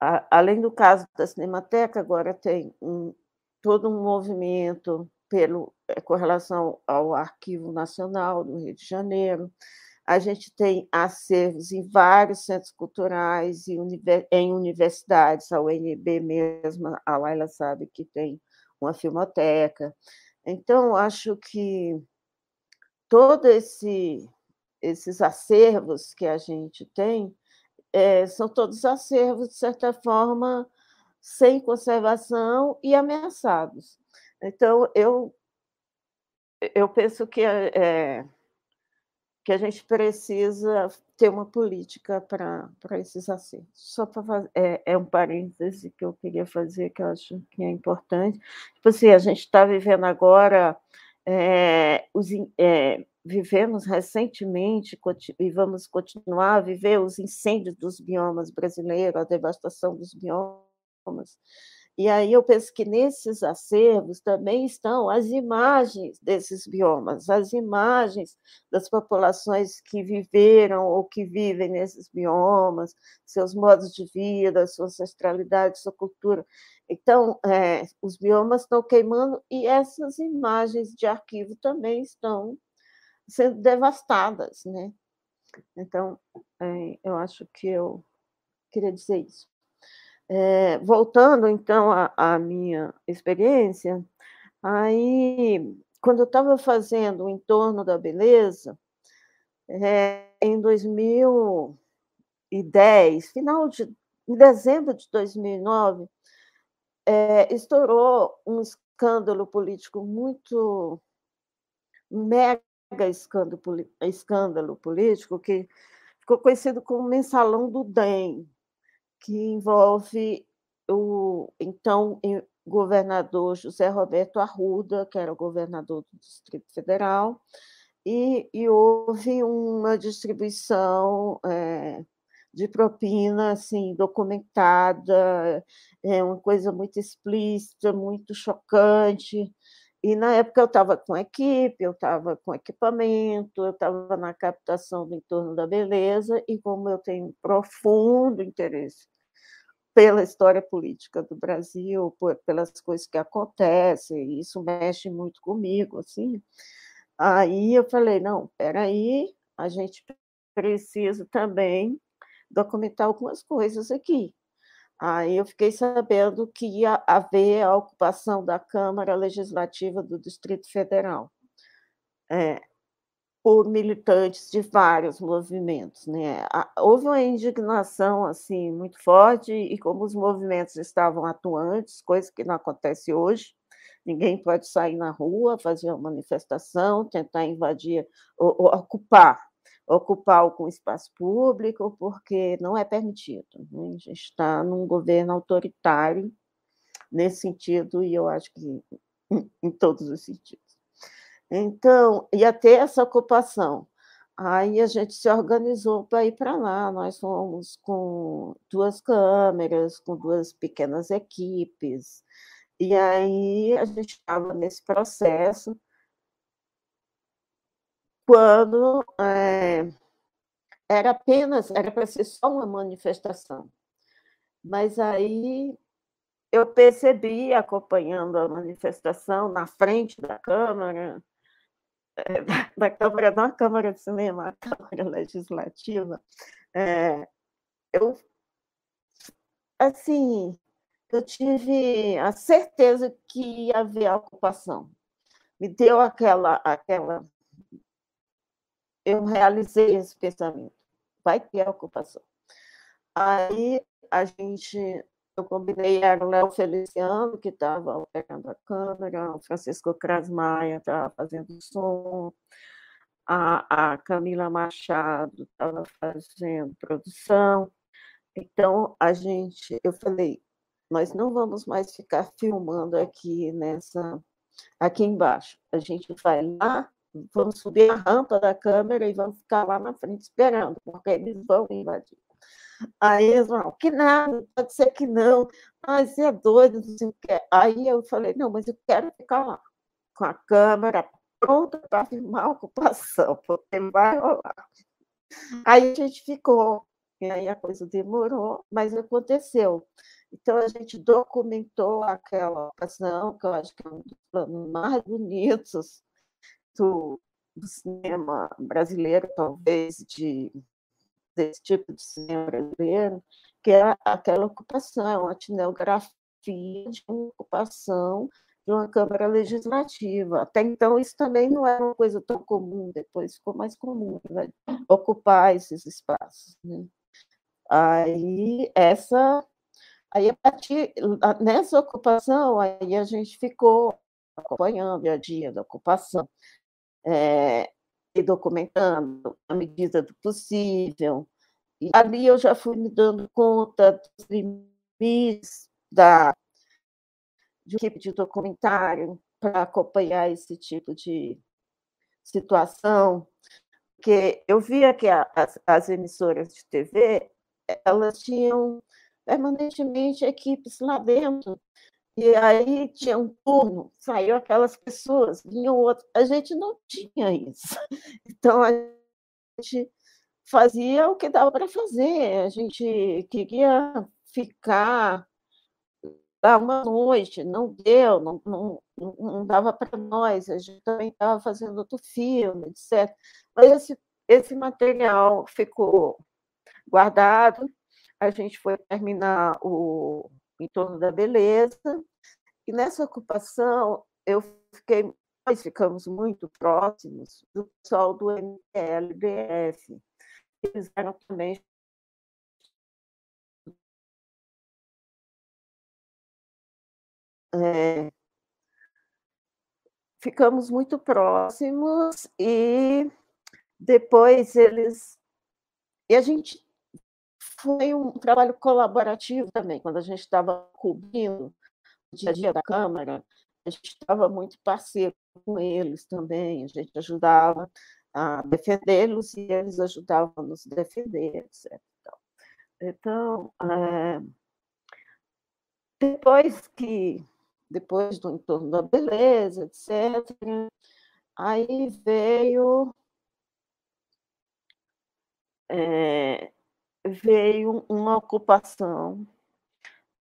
a, além do caso da Cinemateca, agora tem um, todo um movimento pelo, é, com relação ao Arquivo Nacional do Rio de Janeiro, a gente tem acervos em vários centros culturais e em universidades, a UNB mesmo, a Laila sabe que tem uma filmoteca. Então, acho que todos esse, esses acervos que a gente tem é, são todos acervos, de certa forma, sem conservação e ameaçados. Então, eu, eu penso que é, que a gente precisa ter uma política para esses acertos. Só para é, é um parêntese que eu queria fazer, que eu acho que é importante. Tipo assim, a gente está vivendo agora, é, os, é, vivemos recentemente e vamos continuar a viver os incêndios dos biomas brasileiros, a devastação dos biomas. E aí eu penso que nesses acervos também estão as imagens desses biomas, as imagens das populações que viveram ou que vivem nesses biomas, seus modos de vida, sua ancestralidade, sua cultura. Então, é, os biomas estão queimando e essas imagens de arquivo também estão sendo devastadas, né? Então, é, eu acho que eu queria dizer isso. É, voltando então à, minha experiência, aí quando eu estava fazendo o entorno da beleza, é, em 2010, final de em dezembro de 2009, é, estourou um escândalo político muito mega escândalo, escândalo político que ficou conhecido como mensalão do DEM, que envolve o então governador José Roberto Arruda, que era o governador do Distrito Federal, e, e houve uma distribuição é, de propina assim documentada, é uma coisa muito explícita, muito chocante. E na época eu estava com equipe, eu estava com equipamento, eu estava na captação do entorno da beleza, e como eu tenho profundo interesse pela história política do Brasil, por, pelas coisas que acontecem, e isso mexe muito comigo, assim. Aí eu falei, não, peraí, a gente precisa também documentar algumas coisas aqui. Aí eu fiquei sabendo que ia haver a ocupação da Câmara Legislativa do Distrito Federal. É, por militantes de vários movimentos, né? Houve uma indignação assim muito forte e como os movimentos estavam atuantes, coisa que não acontece hoje, ninguém pode sair na rua, fazer uma manifestação, tentar invadir ou, ou ocupar, ocupar algum espaço público, porque não é permitido. Né? A gente está num governo autoritário nesse sentido e eu acho que em todos os sentidos. Então, ia ter essa ocupação. Aí a gente se organizou para ir para lá. Nós fomos com duas câmeras, com duas pequenas equipes. E aí a gente estava nesse processo quando é, era apenas, era para ser só uma manifestação. Mas aí eu percebi, acompanhando a manifestação na frente da Câmara, da Câmara, não a Câmara de Cinema, a Câmara Legislativa, é, eu, assim, eu tive a certeza que ia haver ocupação. Me deu aquela, aquela, eu realizei esse pensamento, vai ter ocupação. Aí a gente eu combinei, era o Léo Feliciano, que estava operando a câmera, o Francisco Krasmaia estava fazendo som, a, a Camila Machado estava fazendo produção. Então, a gente, eu falei, nós não vamos mais ficar filmando aqui nessa, aqui embaixo. A gente vai lá, vamos subir a rampa da câmera e vamos ficar lá na frente esperando, porque eles vão invadir. Aí eles falaram, que nada, pode ser que não. Ah, você é doido, não sei o que. Aí eu falei, não, mas eu quero ficar lá, com a câmera pronta para filmar a ocupação, porque vai rolar. Aí a gente ficou, e aí a coisa demorou, mas aconteceu. Então a gente documentou aquela ocupação, que eu acho que é um dos planos mais bonitos do, do cinema brasileiro, talvez, de desse tipo de cinema brasileiro, que é aquela ocupação, a etnografia de uma ocupação de uma Câmara Legislativa. Até então, isso também não era uma coisa tão comum, depois ficou mais comum né? ocupar esses espaços. Né? Aí, essa, aí a partir, nessa ocupação, aí a gente ficou acompanhando a dia da ocupação. É, e documentando à medida do possível. E ali eu já fui me dando conta dos limites da, de equipe de documentário para acompanhar esse tipo de situação, porque eu via que as, as emissoras de TV elas tinham permanentemente equipes lá dentro e aí tinha um turno, saiu aquelas pessoas, vinham outros. A gente não tinha isso. Então a gente fazia o que dava para fazer. A gente queria ficar lá uma noite, não deu, não, não, não dava para nós. A gente também estava fazendo outro filme, etc. Mas esse, esse material ficou guardado. A gente foi terminar o em torno da beleza. E nessa ocupação, eu fiquei, nós ficamos muito próximos do pessoal do MLBF. Eles eram também É, ficamos muito próximos e depois eles e a gente foi um trabalho colaborativo também, quando a gente estava cobrindo o dia a dia da Câmara, a gente estava muito parceiro com eles também, a gente ajudava a defendê-los e eles ajudavam a nos defender, etc. Então, é, depois que, depois do entorno da beleza, etc., aí veio é, veio uma ocupação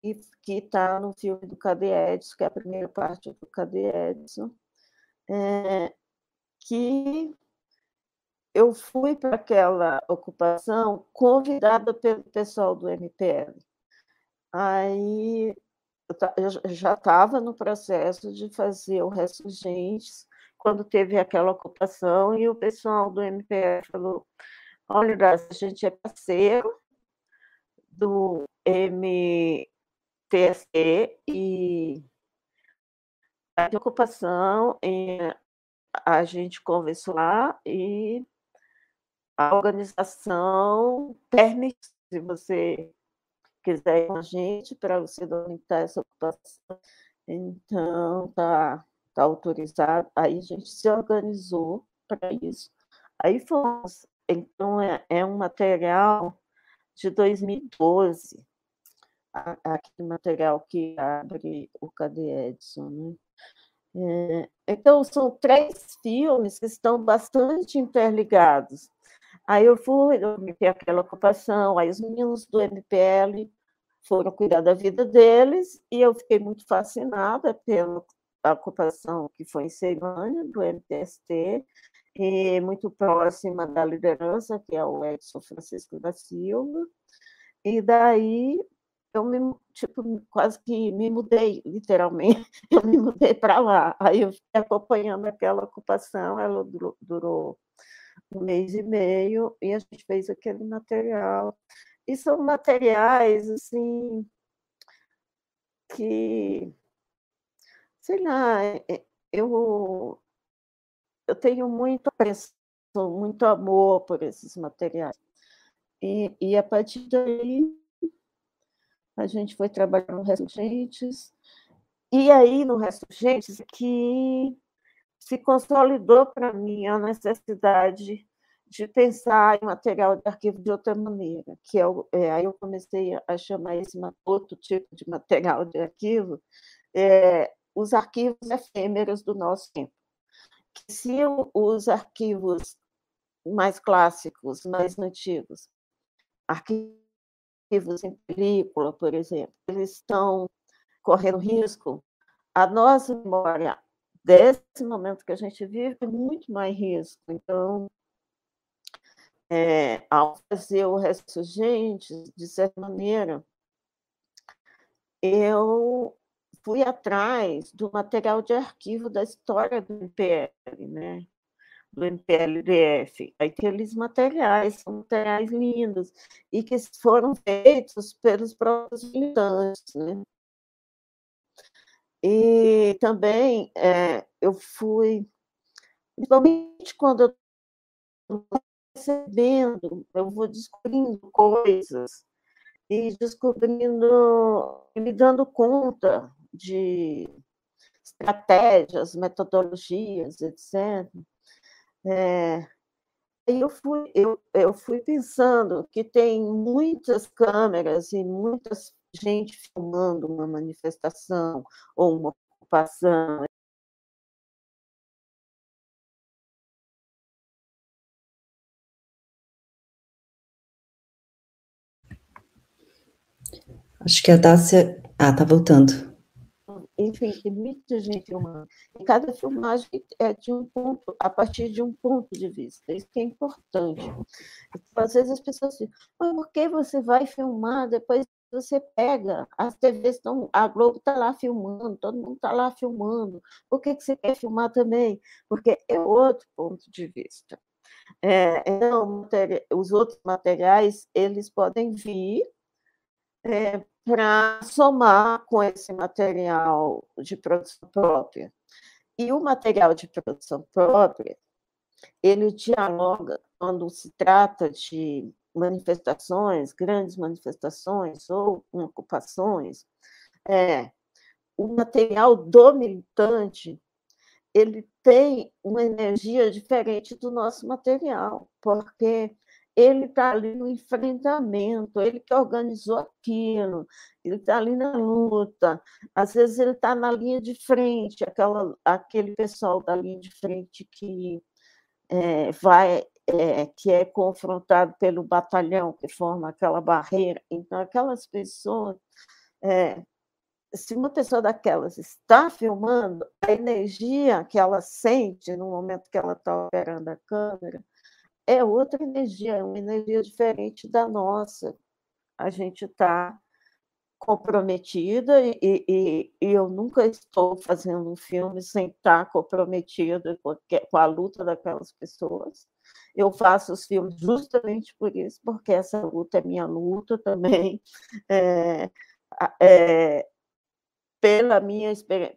que está no filme do Cadê Edson, que é a primeira parte do Cadê Edson, é, que eu fui para aquela ocupação convidada pelo pessoal do MPL. Aí eu já estava no processo de fazer o Ressurgentes, quando teve aquela ocupação, e o pessoal do MPL falou: olha, a gente é parceiro do MTSE e a ocupação, a gente conversou lá e a organização permite, se você quiser ir com a gente, para você documentar essa ocupação. Então, tá, tá autorizado. Aí a gente se organizou para isso. Aí fomos. Então, é, é um material de 2012, aquele material que abre o Cadê Edson, né? É, então, são três filmes que estão bastante interligados. Aí eu fui, eu me aquela ocupação, aí os meninos do MPL foram cuidar da vida deles, e eu fiquei muito fascinada pela ocupação que foi em Ceilândia, do MTST, e muito próxima da liderança, que é o Edson Francisco da Silva, e daí eu me, tipo, quase que me mudei, literalmente, eu me mudei para lá, aí eu fiquei acompanhando aquela ocupação, ela durou, durou um mês e meio, e a gente fez aquele material, e são materiais, assim, que, sei lá, é, é, eu, eu tenho muita pressão, muito amor por esses materiais. E, e a partir daí, a gente foi trabalhar no Ressurgentes, e aí no Ressurgentes que se consolidou para mim a necessidade de pensar em material de arquivo de outra maneira, que é, é aí eu comecei a chamar esse outro tipo de material de arquivo, é, os arquivos efêmeros do nosso tempo. Se os arquivos mais clássicos, mais antigos, arquivos em película, por exemplo, eles estão correndo risco, a nossa memória desse momento que a gente vive é muito mais risco. Então, é, ao fazer o Ressurgente, de certa maneira, eu fui atrás do material de arquivo da história do MPL, né? do MPLDF. Aqueles materiais são materiais lindos e que foram feitos pelos próprios militantes. Né? E também é, eu fui, principalmente quando eu recebendo, eu vou descobrindo coisas e descobrindo, me dando conta de estratégias, metodologias, etc. É, eu fui, eu, eu fui pensando que tem muitas câmeras e muitas gente filmando uma manifestação ou uma ocupação, Acho que a Dácia. Ah, tá voltando. Enfim, tem muita gente filmando. E cada filmagem é de um ponto, a partir de um ponto de vista. Isso que é importante. Então, às vezes as pessoas dizem, mas por que você vai filmar? Depois você pega, as TVs estão, a Globo está lá filmando, todo mundo está lá filmando. Por que, que você quer filmar também? Porque é outro ponto de vista. É, então, os outros materiais, eles podem vir é, para somar com esse material de produção própria. E o material de produção própria, ele dialoga quando se trata de manifestações, grandes manifestações ou ocupações, é, o material do militante ele tem uma energia diferente do nosso material, porque ele está ali no enfrentamento, ele que organizou aquilo, ele está ali na luta, às vezes ele está na linha de frente, aquela, aquele pessoal da linha de frente que é, vai, é, que é confrontado pelo batalhão que forma aquela barreira. Então, aquelas pessoas é, se uma pessoa daquelas está filmando, a energia que ela sente no momento que ela está operando a câmera é outra energia, é uma energia diferente da nossa. A gente está comprometida e, e, e, eu nunca estou fazendo um filme sem estar comprometida com, com a luta daquelas pessoas. Eu faço os filmes justamente por isso, porque essa luta é minha luta também. É, é, pela minha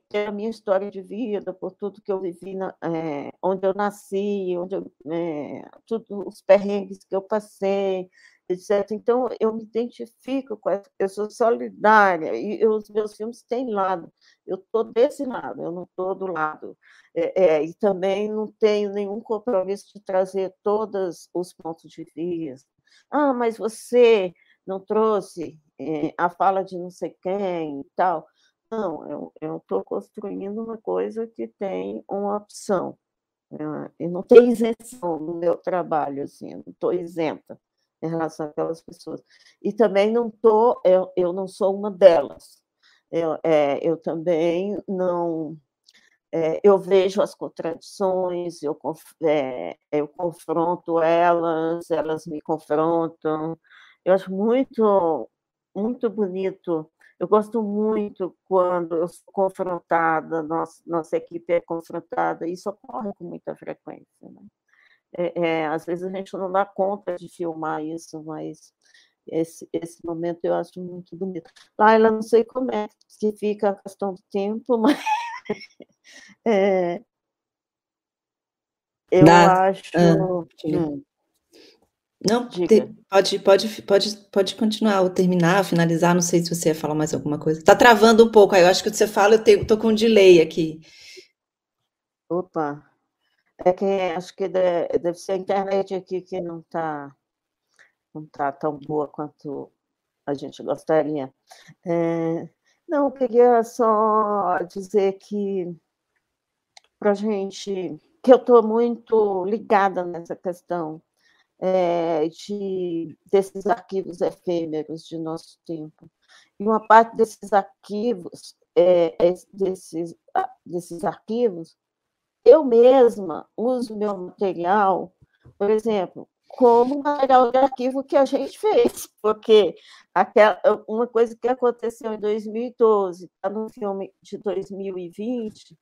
pela minha história de vida, por tudo que eu vivi, na, é, onde eu nasci, onde eu, é, tudo os perrengues que eu passei, etc. Então eu me identifico com essa, eu sou solidária e eu, os meus filmes têm lado. Eu estou desse lado, eu não estou do lado. É, é, e também não tenho nenhum compromisso de trazer todos os pontos de vista. Ah, mas você não trouxe é, a fala de não sei quem e tal. Não, eu estou construindo uma coisa que tem uma opção. Né, e não tem isenção no meu trabalho, assim, não estou isenta em relação àquelas pessoas. E também não estou, eu, eu não sou uma delas. Eu, é, eu também não. É, eu vejo as contradições, eu, é, eu confronto elas, elas me confrontam. Eu acho muito, muito bonito eu gosto muito quando eu sou confrontada, nossa, nossa equipe é confrontada, isso ocorre com muita frequência. Né? É, é, às vezes a gente não dá conta de filmar isso, mas esse, esse momento eu acho muito bonito. Laila, não sei como é que fica a questão do tempo, mas é, eu Dá, acho. Ah, hum, não, te, pode, pode, pode, pode continuar ou terminar, finalizar. Não sei se você ia falar mais alguma coisa. Está travando um pouco aí. Eu acho que você fala, eu estou com um delay aqui. Opa, é que acho que deve, deve ser a internet aqui que não está não tá tão boa quanto a gente gostaria. É, não, eu queria só dizer que para a gente que eu estou muito ligada nessa questão é, de, desses arquivos efêmeros de nosso tempo. E uma parte desses arquivos, é, desses, desses arquivos, eu mesma uso meu material, por exemplo, como material de arquivo que a gente fez, porque aquela, uma coisa que aconteceu em 2012, está no filme de 2020,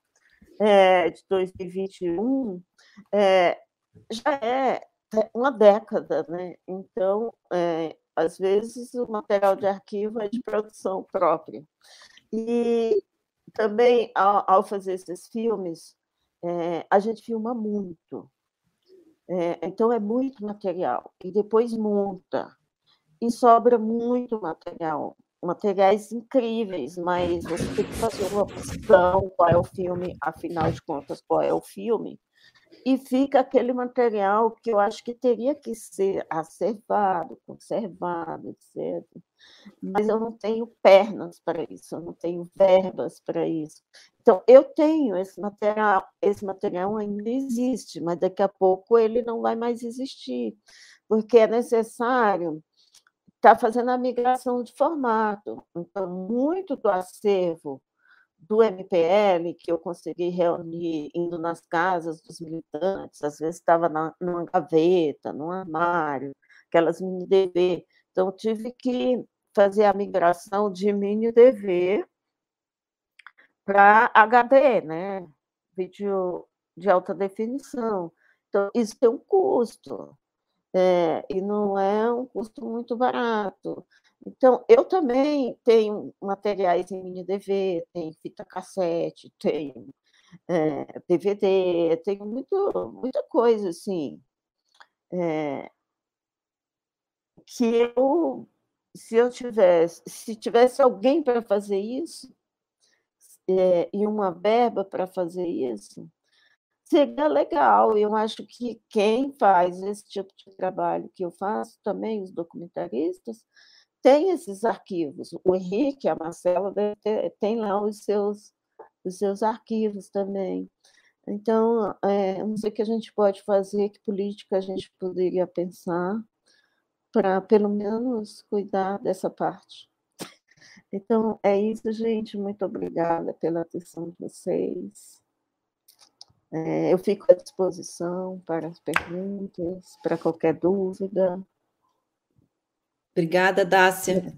é, de 2021, é, já é uma década, né? Então, é, às vezes, o material de arquivo é de produção própria. E também, ao, ao fazer esses filmes, é, a gente filma muito. É, então, é muito material. E depois monta. E sobra muito material. Materiais incríveis, mas você tem que fazer uma opção qual é o filme, afinal de contas, qual é o filme e fica aquele material que eu acho que teria que ser acervado, conservado, etc. Mas eu não tenho pernas para isso, eu não tenho verbas para isso. Então, eu tenho esse material, esse material ainda existe, mas daqui a pouco ele não vai mais existir, porque é necessário estar tá fazendo a migração de formato. Então, muito do acervo do MPL, que eu consegui reunir indo nas casas dos militantes, às vezes estava numa gaveta, num armário, aquelas mini DV. Então, tive que fazer a migração de mini DV para HD, né? vídeo de alta definição. Então, isso tem um custo, é, e não é um custo muito barato. Então, eu também tenho materiais em mini DV, tenho fita cassete, tenho é, eh, DVD, tenho muito, muita coisa assim. É, que eu, se eu tivesse, se tivesse alguém para fazer isso, é, e uma verba para fazer isso, seria legal. Eu acho que quem faz esse tipo de trabalho que eu faço, também os documentaristas, tem esses arquivos. O Henrique, a Marcela, tem lá os seus, os seus arquivos também. Então, é, não sei o que a gente pode fazer, que política a gente poderia pensar para, pelo menos, cuidar dessa parte. Então, é isso, gente. Muito obrigada pela atenção de vocês. É, eu fico à disposição para as perguntas, para qualquer dúvida. Obrigada, Dácia.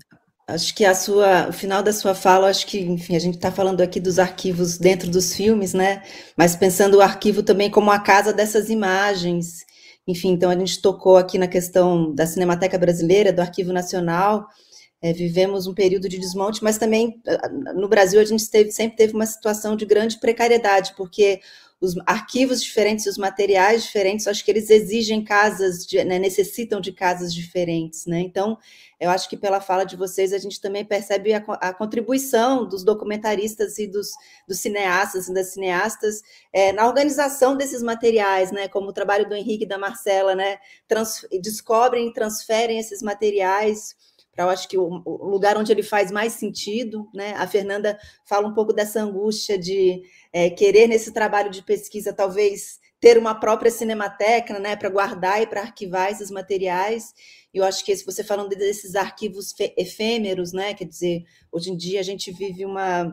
Acho que a sua, o final da sua fala, acho que, enfim, a gente está falando aqui dos arquivos dentro dos filmes, né? Mas pensando o arquivo também como a casa dessas imagens. Enfim, então a gente tocou aqui na questão da Cinemateca Brasileira, do Arquivo Nacional. É, vivemos um período de desmonte, mas também no Brasil a gente teve, sempre teve uma situação de grande precariedade, porque os arquivos diferentes, os materiais diferentes, acho que eles exigem casas, de, né, necessitam de casas diferentes, né? Então, eu acho que pela fala de vocês a gente também percebe a, a contribuição dos documentaristas e dos, dos cineastas e das cineastas é, na organização desses materiais, né? Como o trabalho do Henrique e da Marcela, né? Trans, descobrem e transferem esses materiais para eu acho que o, o, lugar onde ele faz mais sentido, né? A Fernanda fala um pouco dessa angústia de é, querer nesse trabalho de pesquisa talvez ter uma própria cinemateca, né, para guardar e para arquivar esses materiais. E eu acho que se você falando desses arquivos efêmeros, né, quer dizer, hoje em dia a gente vive uma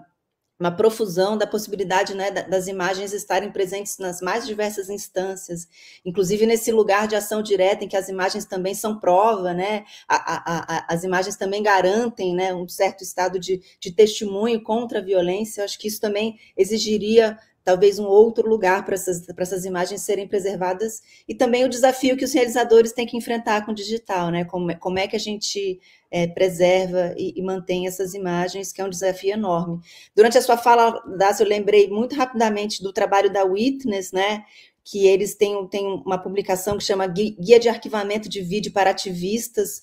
uma profusão da possibilidade né, das imagens estarem presentes nas mais diversas instâncias, inclusive nesse lugar de ação direta em que as imagens também são prova, né, a, a, a, as imagens também garantem né, um certo estado de, de testemunho contra a violência. Eu acho que isso também exigiria talvez um outro lugar para essas, para essas imagens serem preservadas, e também o desafio que os realizadores têm que enfrentar com o digital, né? Como, é, como é que a gente é, preserva e, e, mantém essas imagens, que é um desafio enorme. Durante a sua fala, Dácio, eu lembrei muito rapidamente do trabalho da Witness, né? Que eles têm, têm uma publicação que chama Guia de Arquivamento de Vídeo para Ativistas,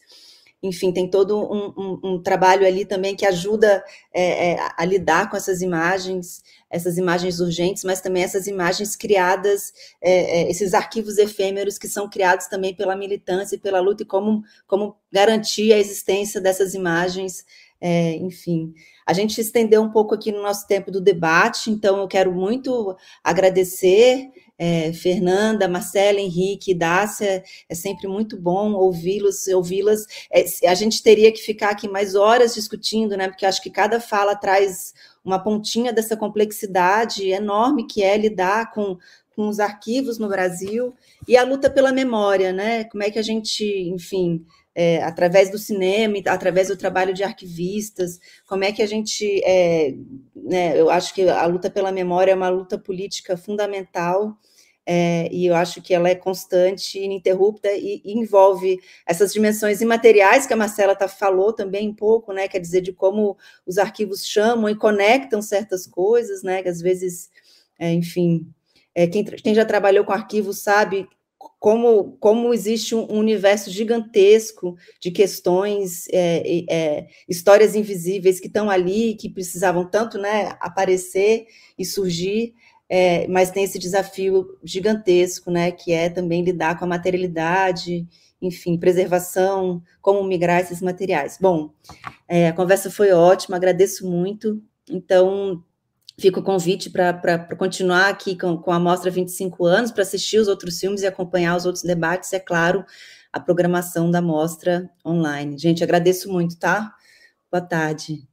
enfim, tem todo um, um, um, trabalho ali também que ajuda é, é, a lidar com essas imagens, essas imagens urgentes, mas também essas imagens criadas, é, é, esses arquivos efêmeros que são criados também pela militância e pela luta, e como, como garantir a existência dessas imagens, é, enfim. A gente estendeu um pouco aqui no nosso tempo do debate, então eu quero muito agradecer é, Fernanda, Marcela, Henrique, Dácia, é sempre muito bom ouvi-los, ouvi-las. É, a gente teria que ficar aqui mais horas discutindo, né? Porque acho que cada fala traz uma pontinha dessa complexidade enorme que é lidar com, com os arquivos no Brasil e a luta pela memória, né? Como é que a gente, enfim, é, através do cinema, através do trabalho de arquivistas, como é que a gente, é, né, eu acho que a luta pela memória é uma luta política fundamental, é, e eu acho que ela é constante, ininterrupta e, e envolve essas dimensões imateriais que a Marcela tá, falou também um pouco, né, quer dizer, de como os arquivos chamam e conectam certas coisas, né, que às vezes, é, enfim, é, quem, quem já trabalhou com arquivos sabe como, como existe um universo gigantesco de questões, é, é, histórias invisíveis que estão ali, que precisavam tanto né, aparecer e surgir, é, mas tem esse desafio gigantesco, né, que é também lidar com a materialidade, enfim, preservação, como migrar esses materiais. Bom, é, a conversa foi ótima, agradeço muito. Então, Fica o convite para continuar aqui com, com a Mostra 25 anos, para assistir os outros filmes e acompanhar os outros debates, é claro, a programação da Mostra online. Gente, agradeço muito, tá? Boa tarde.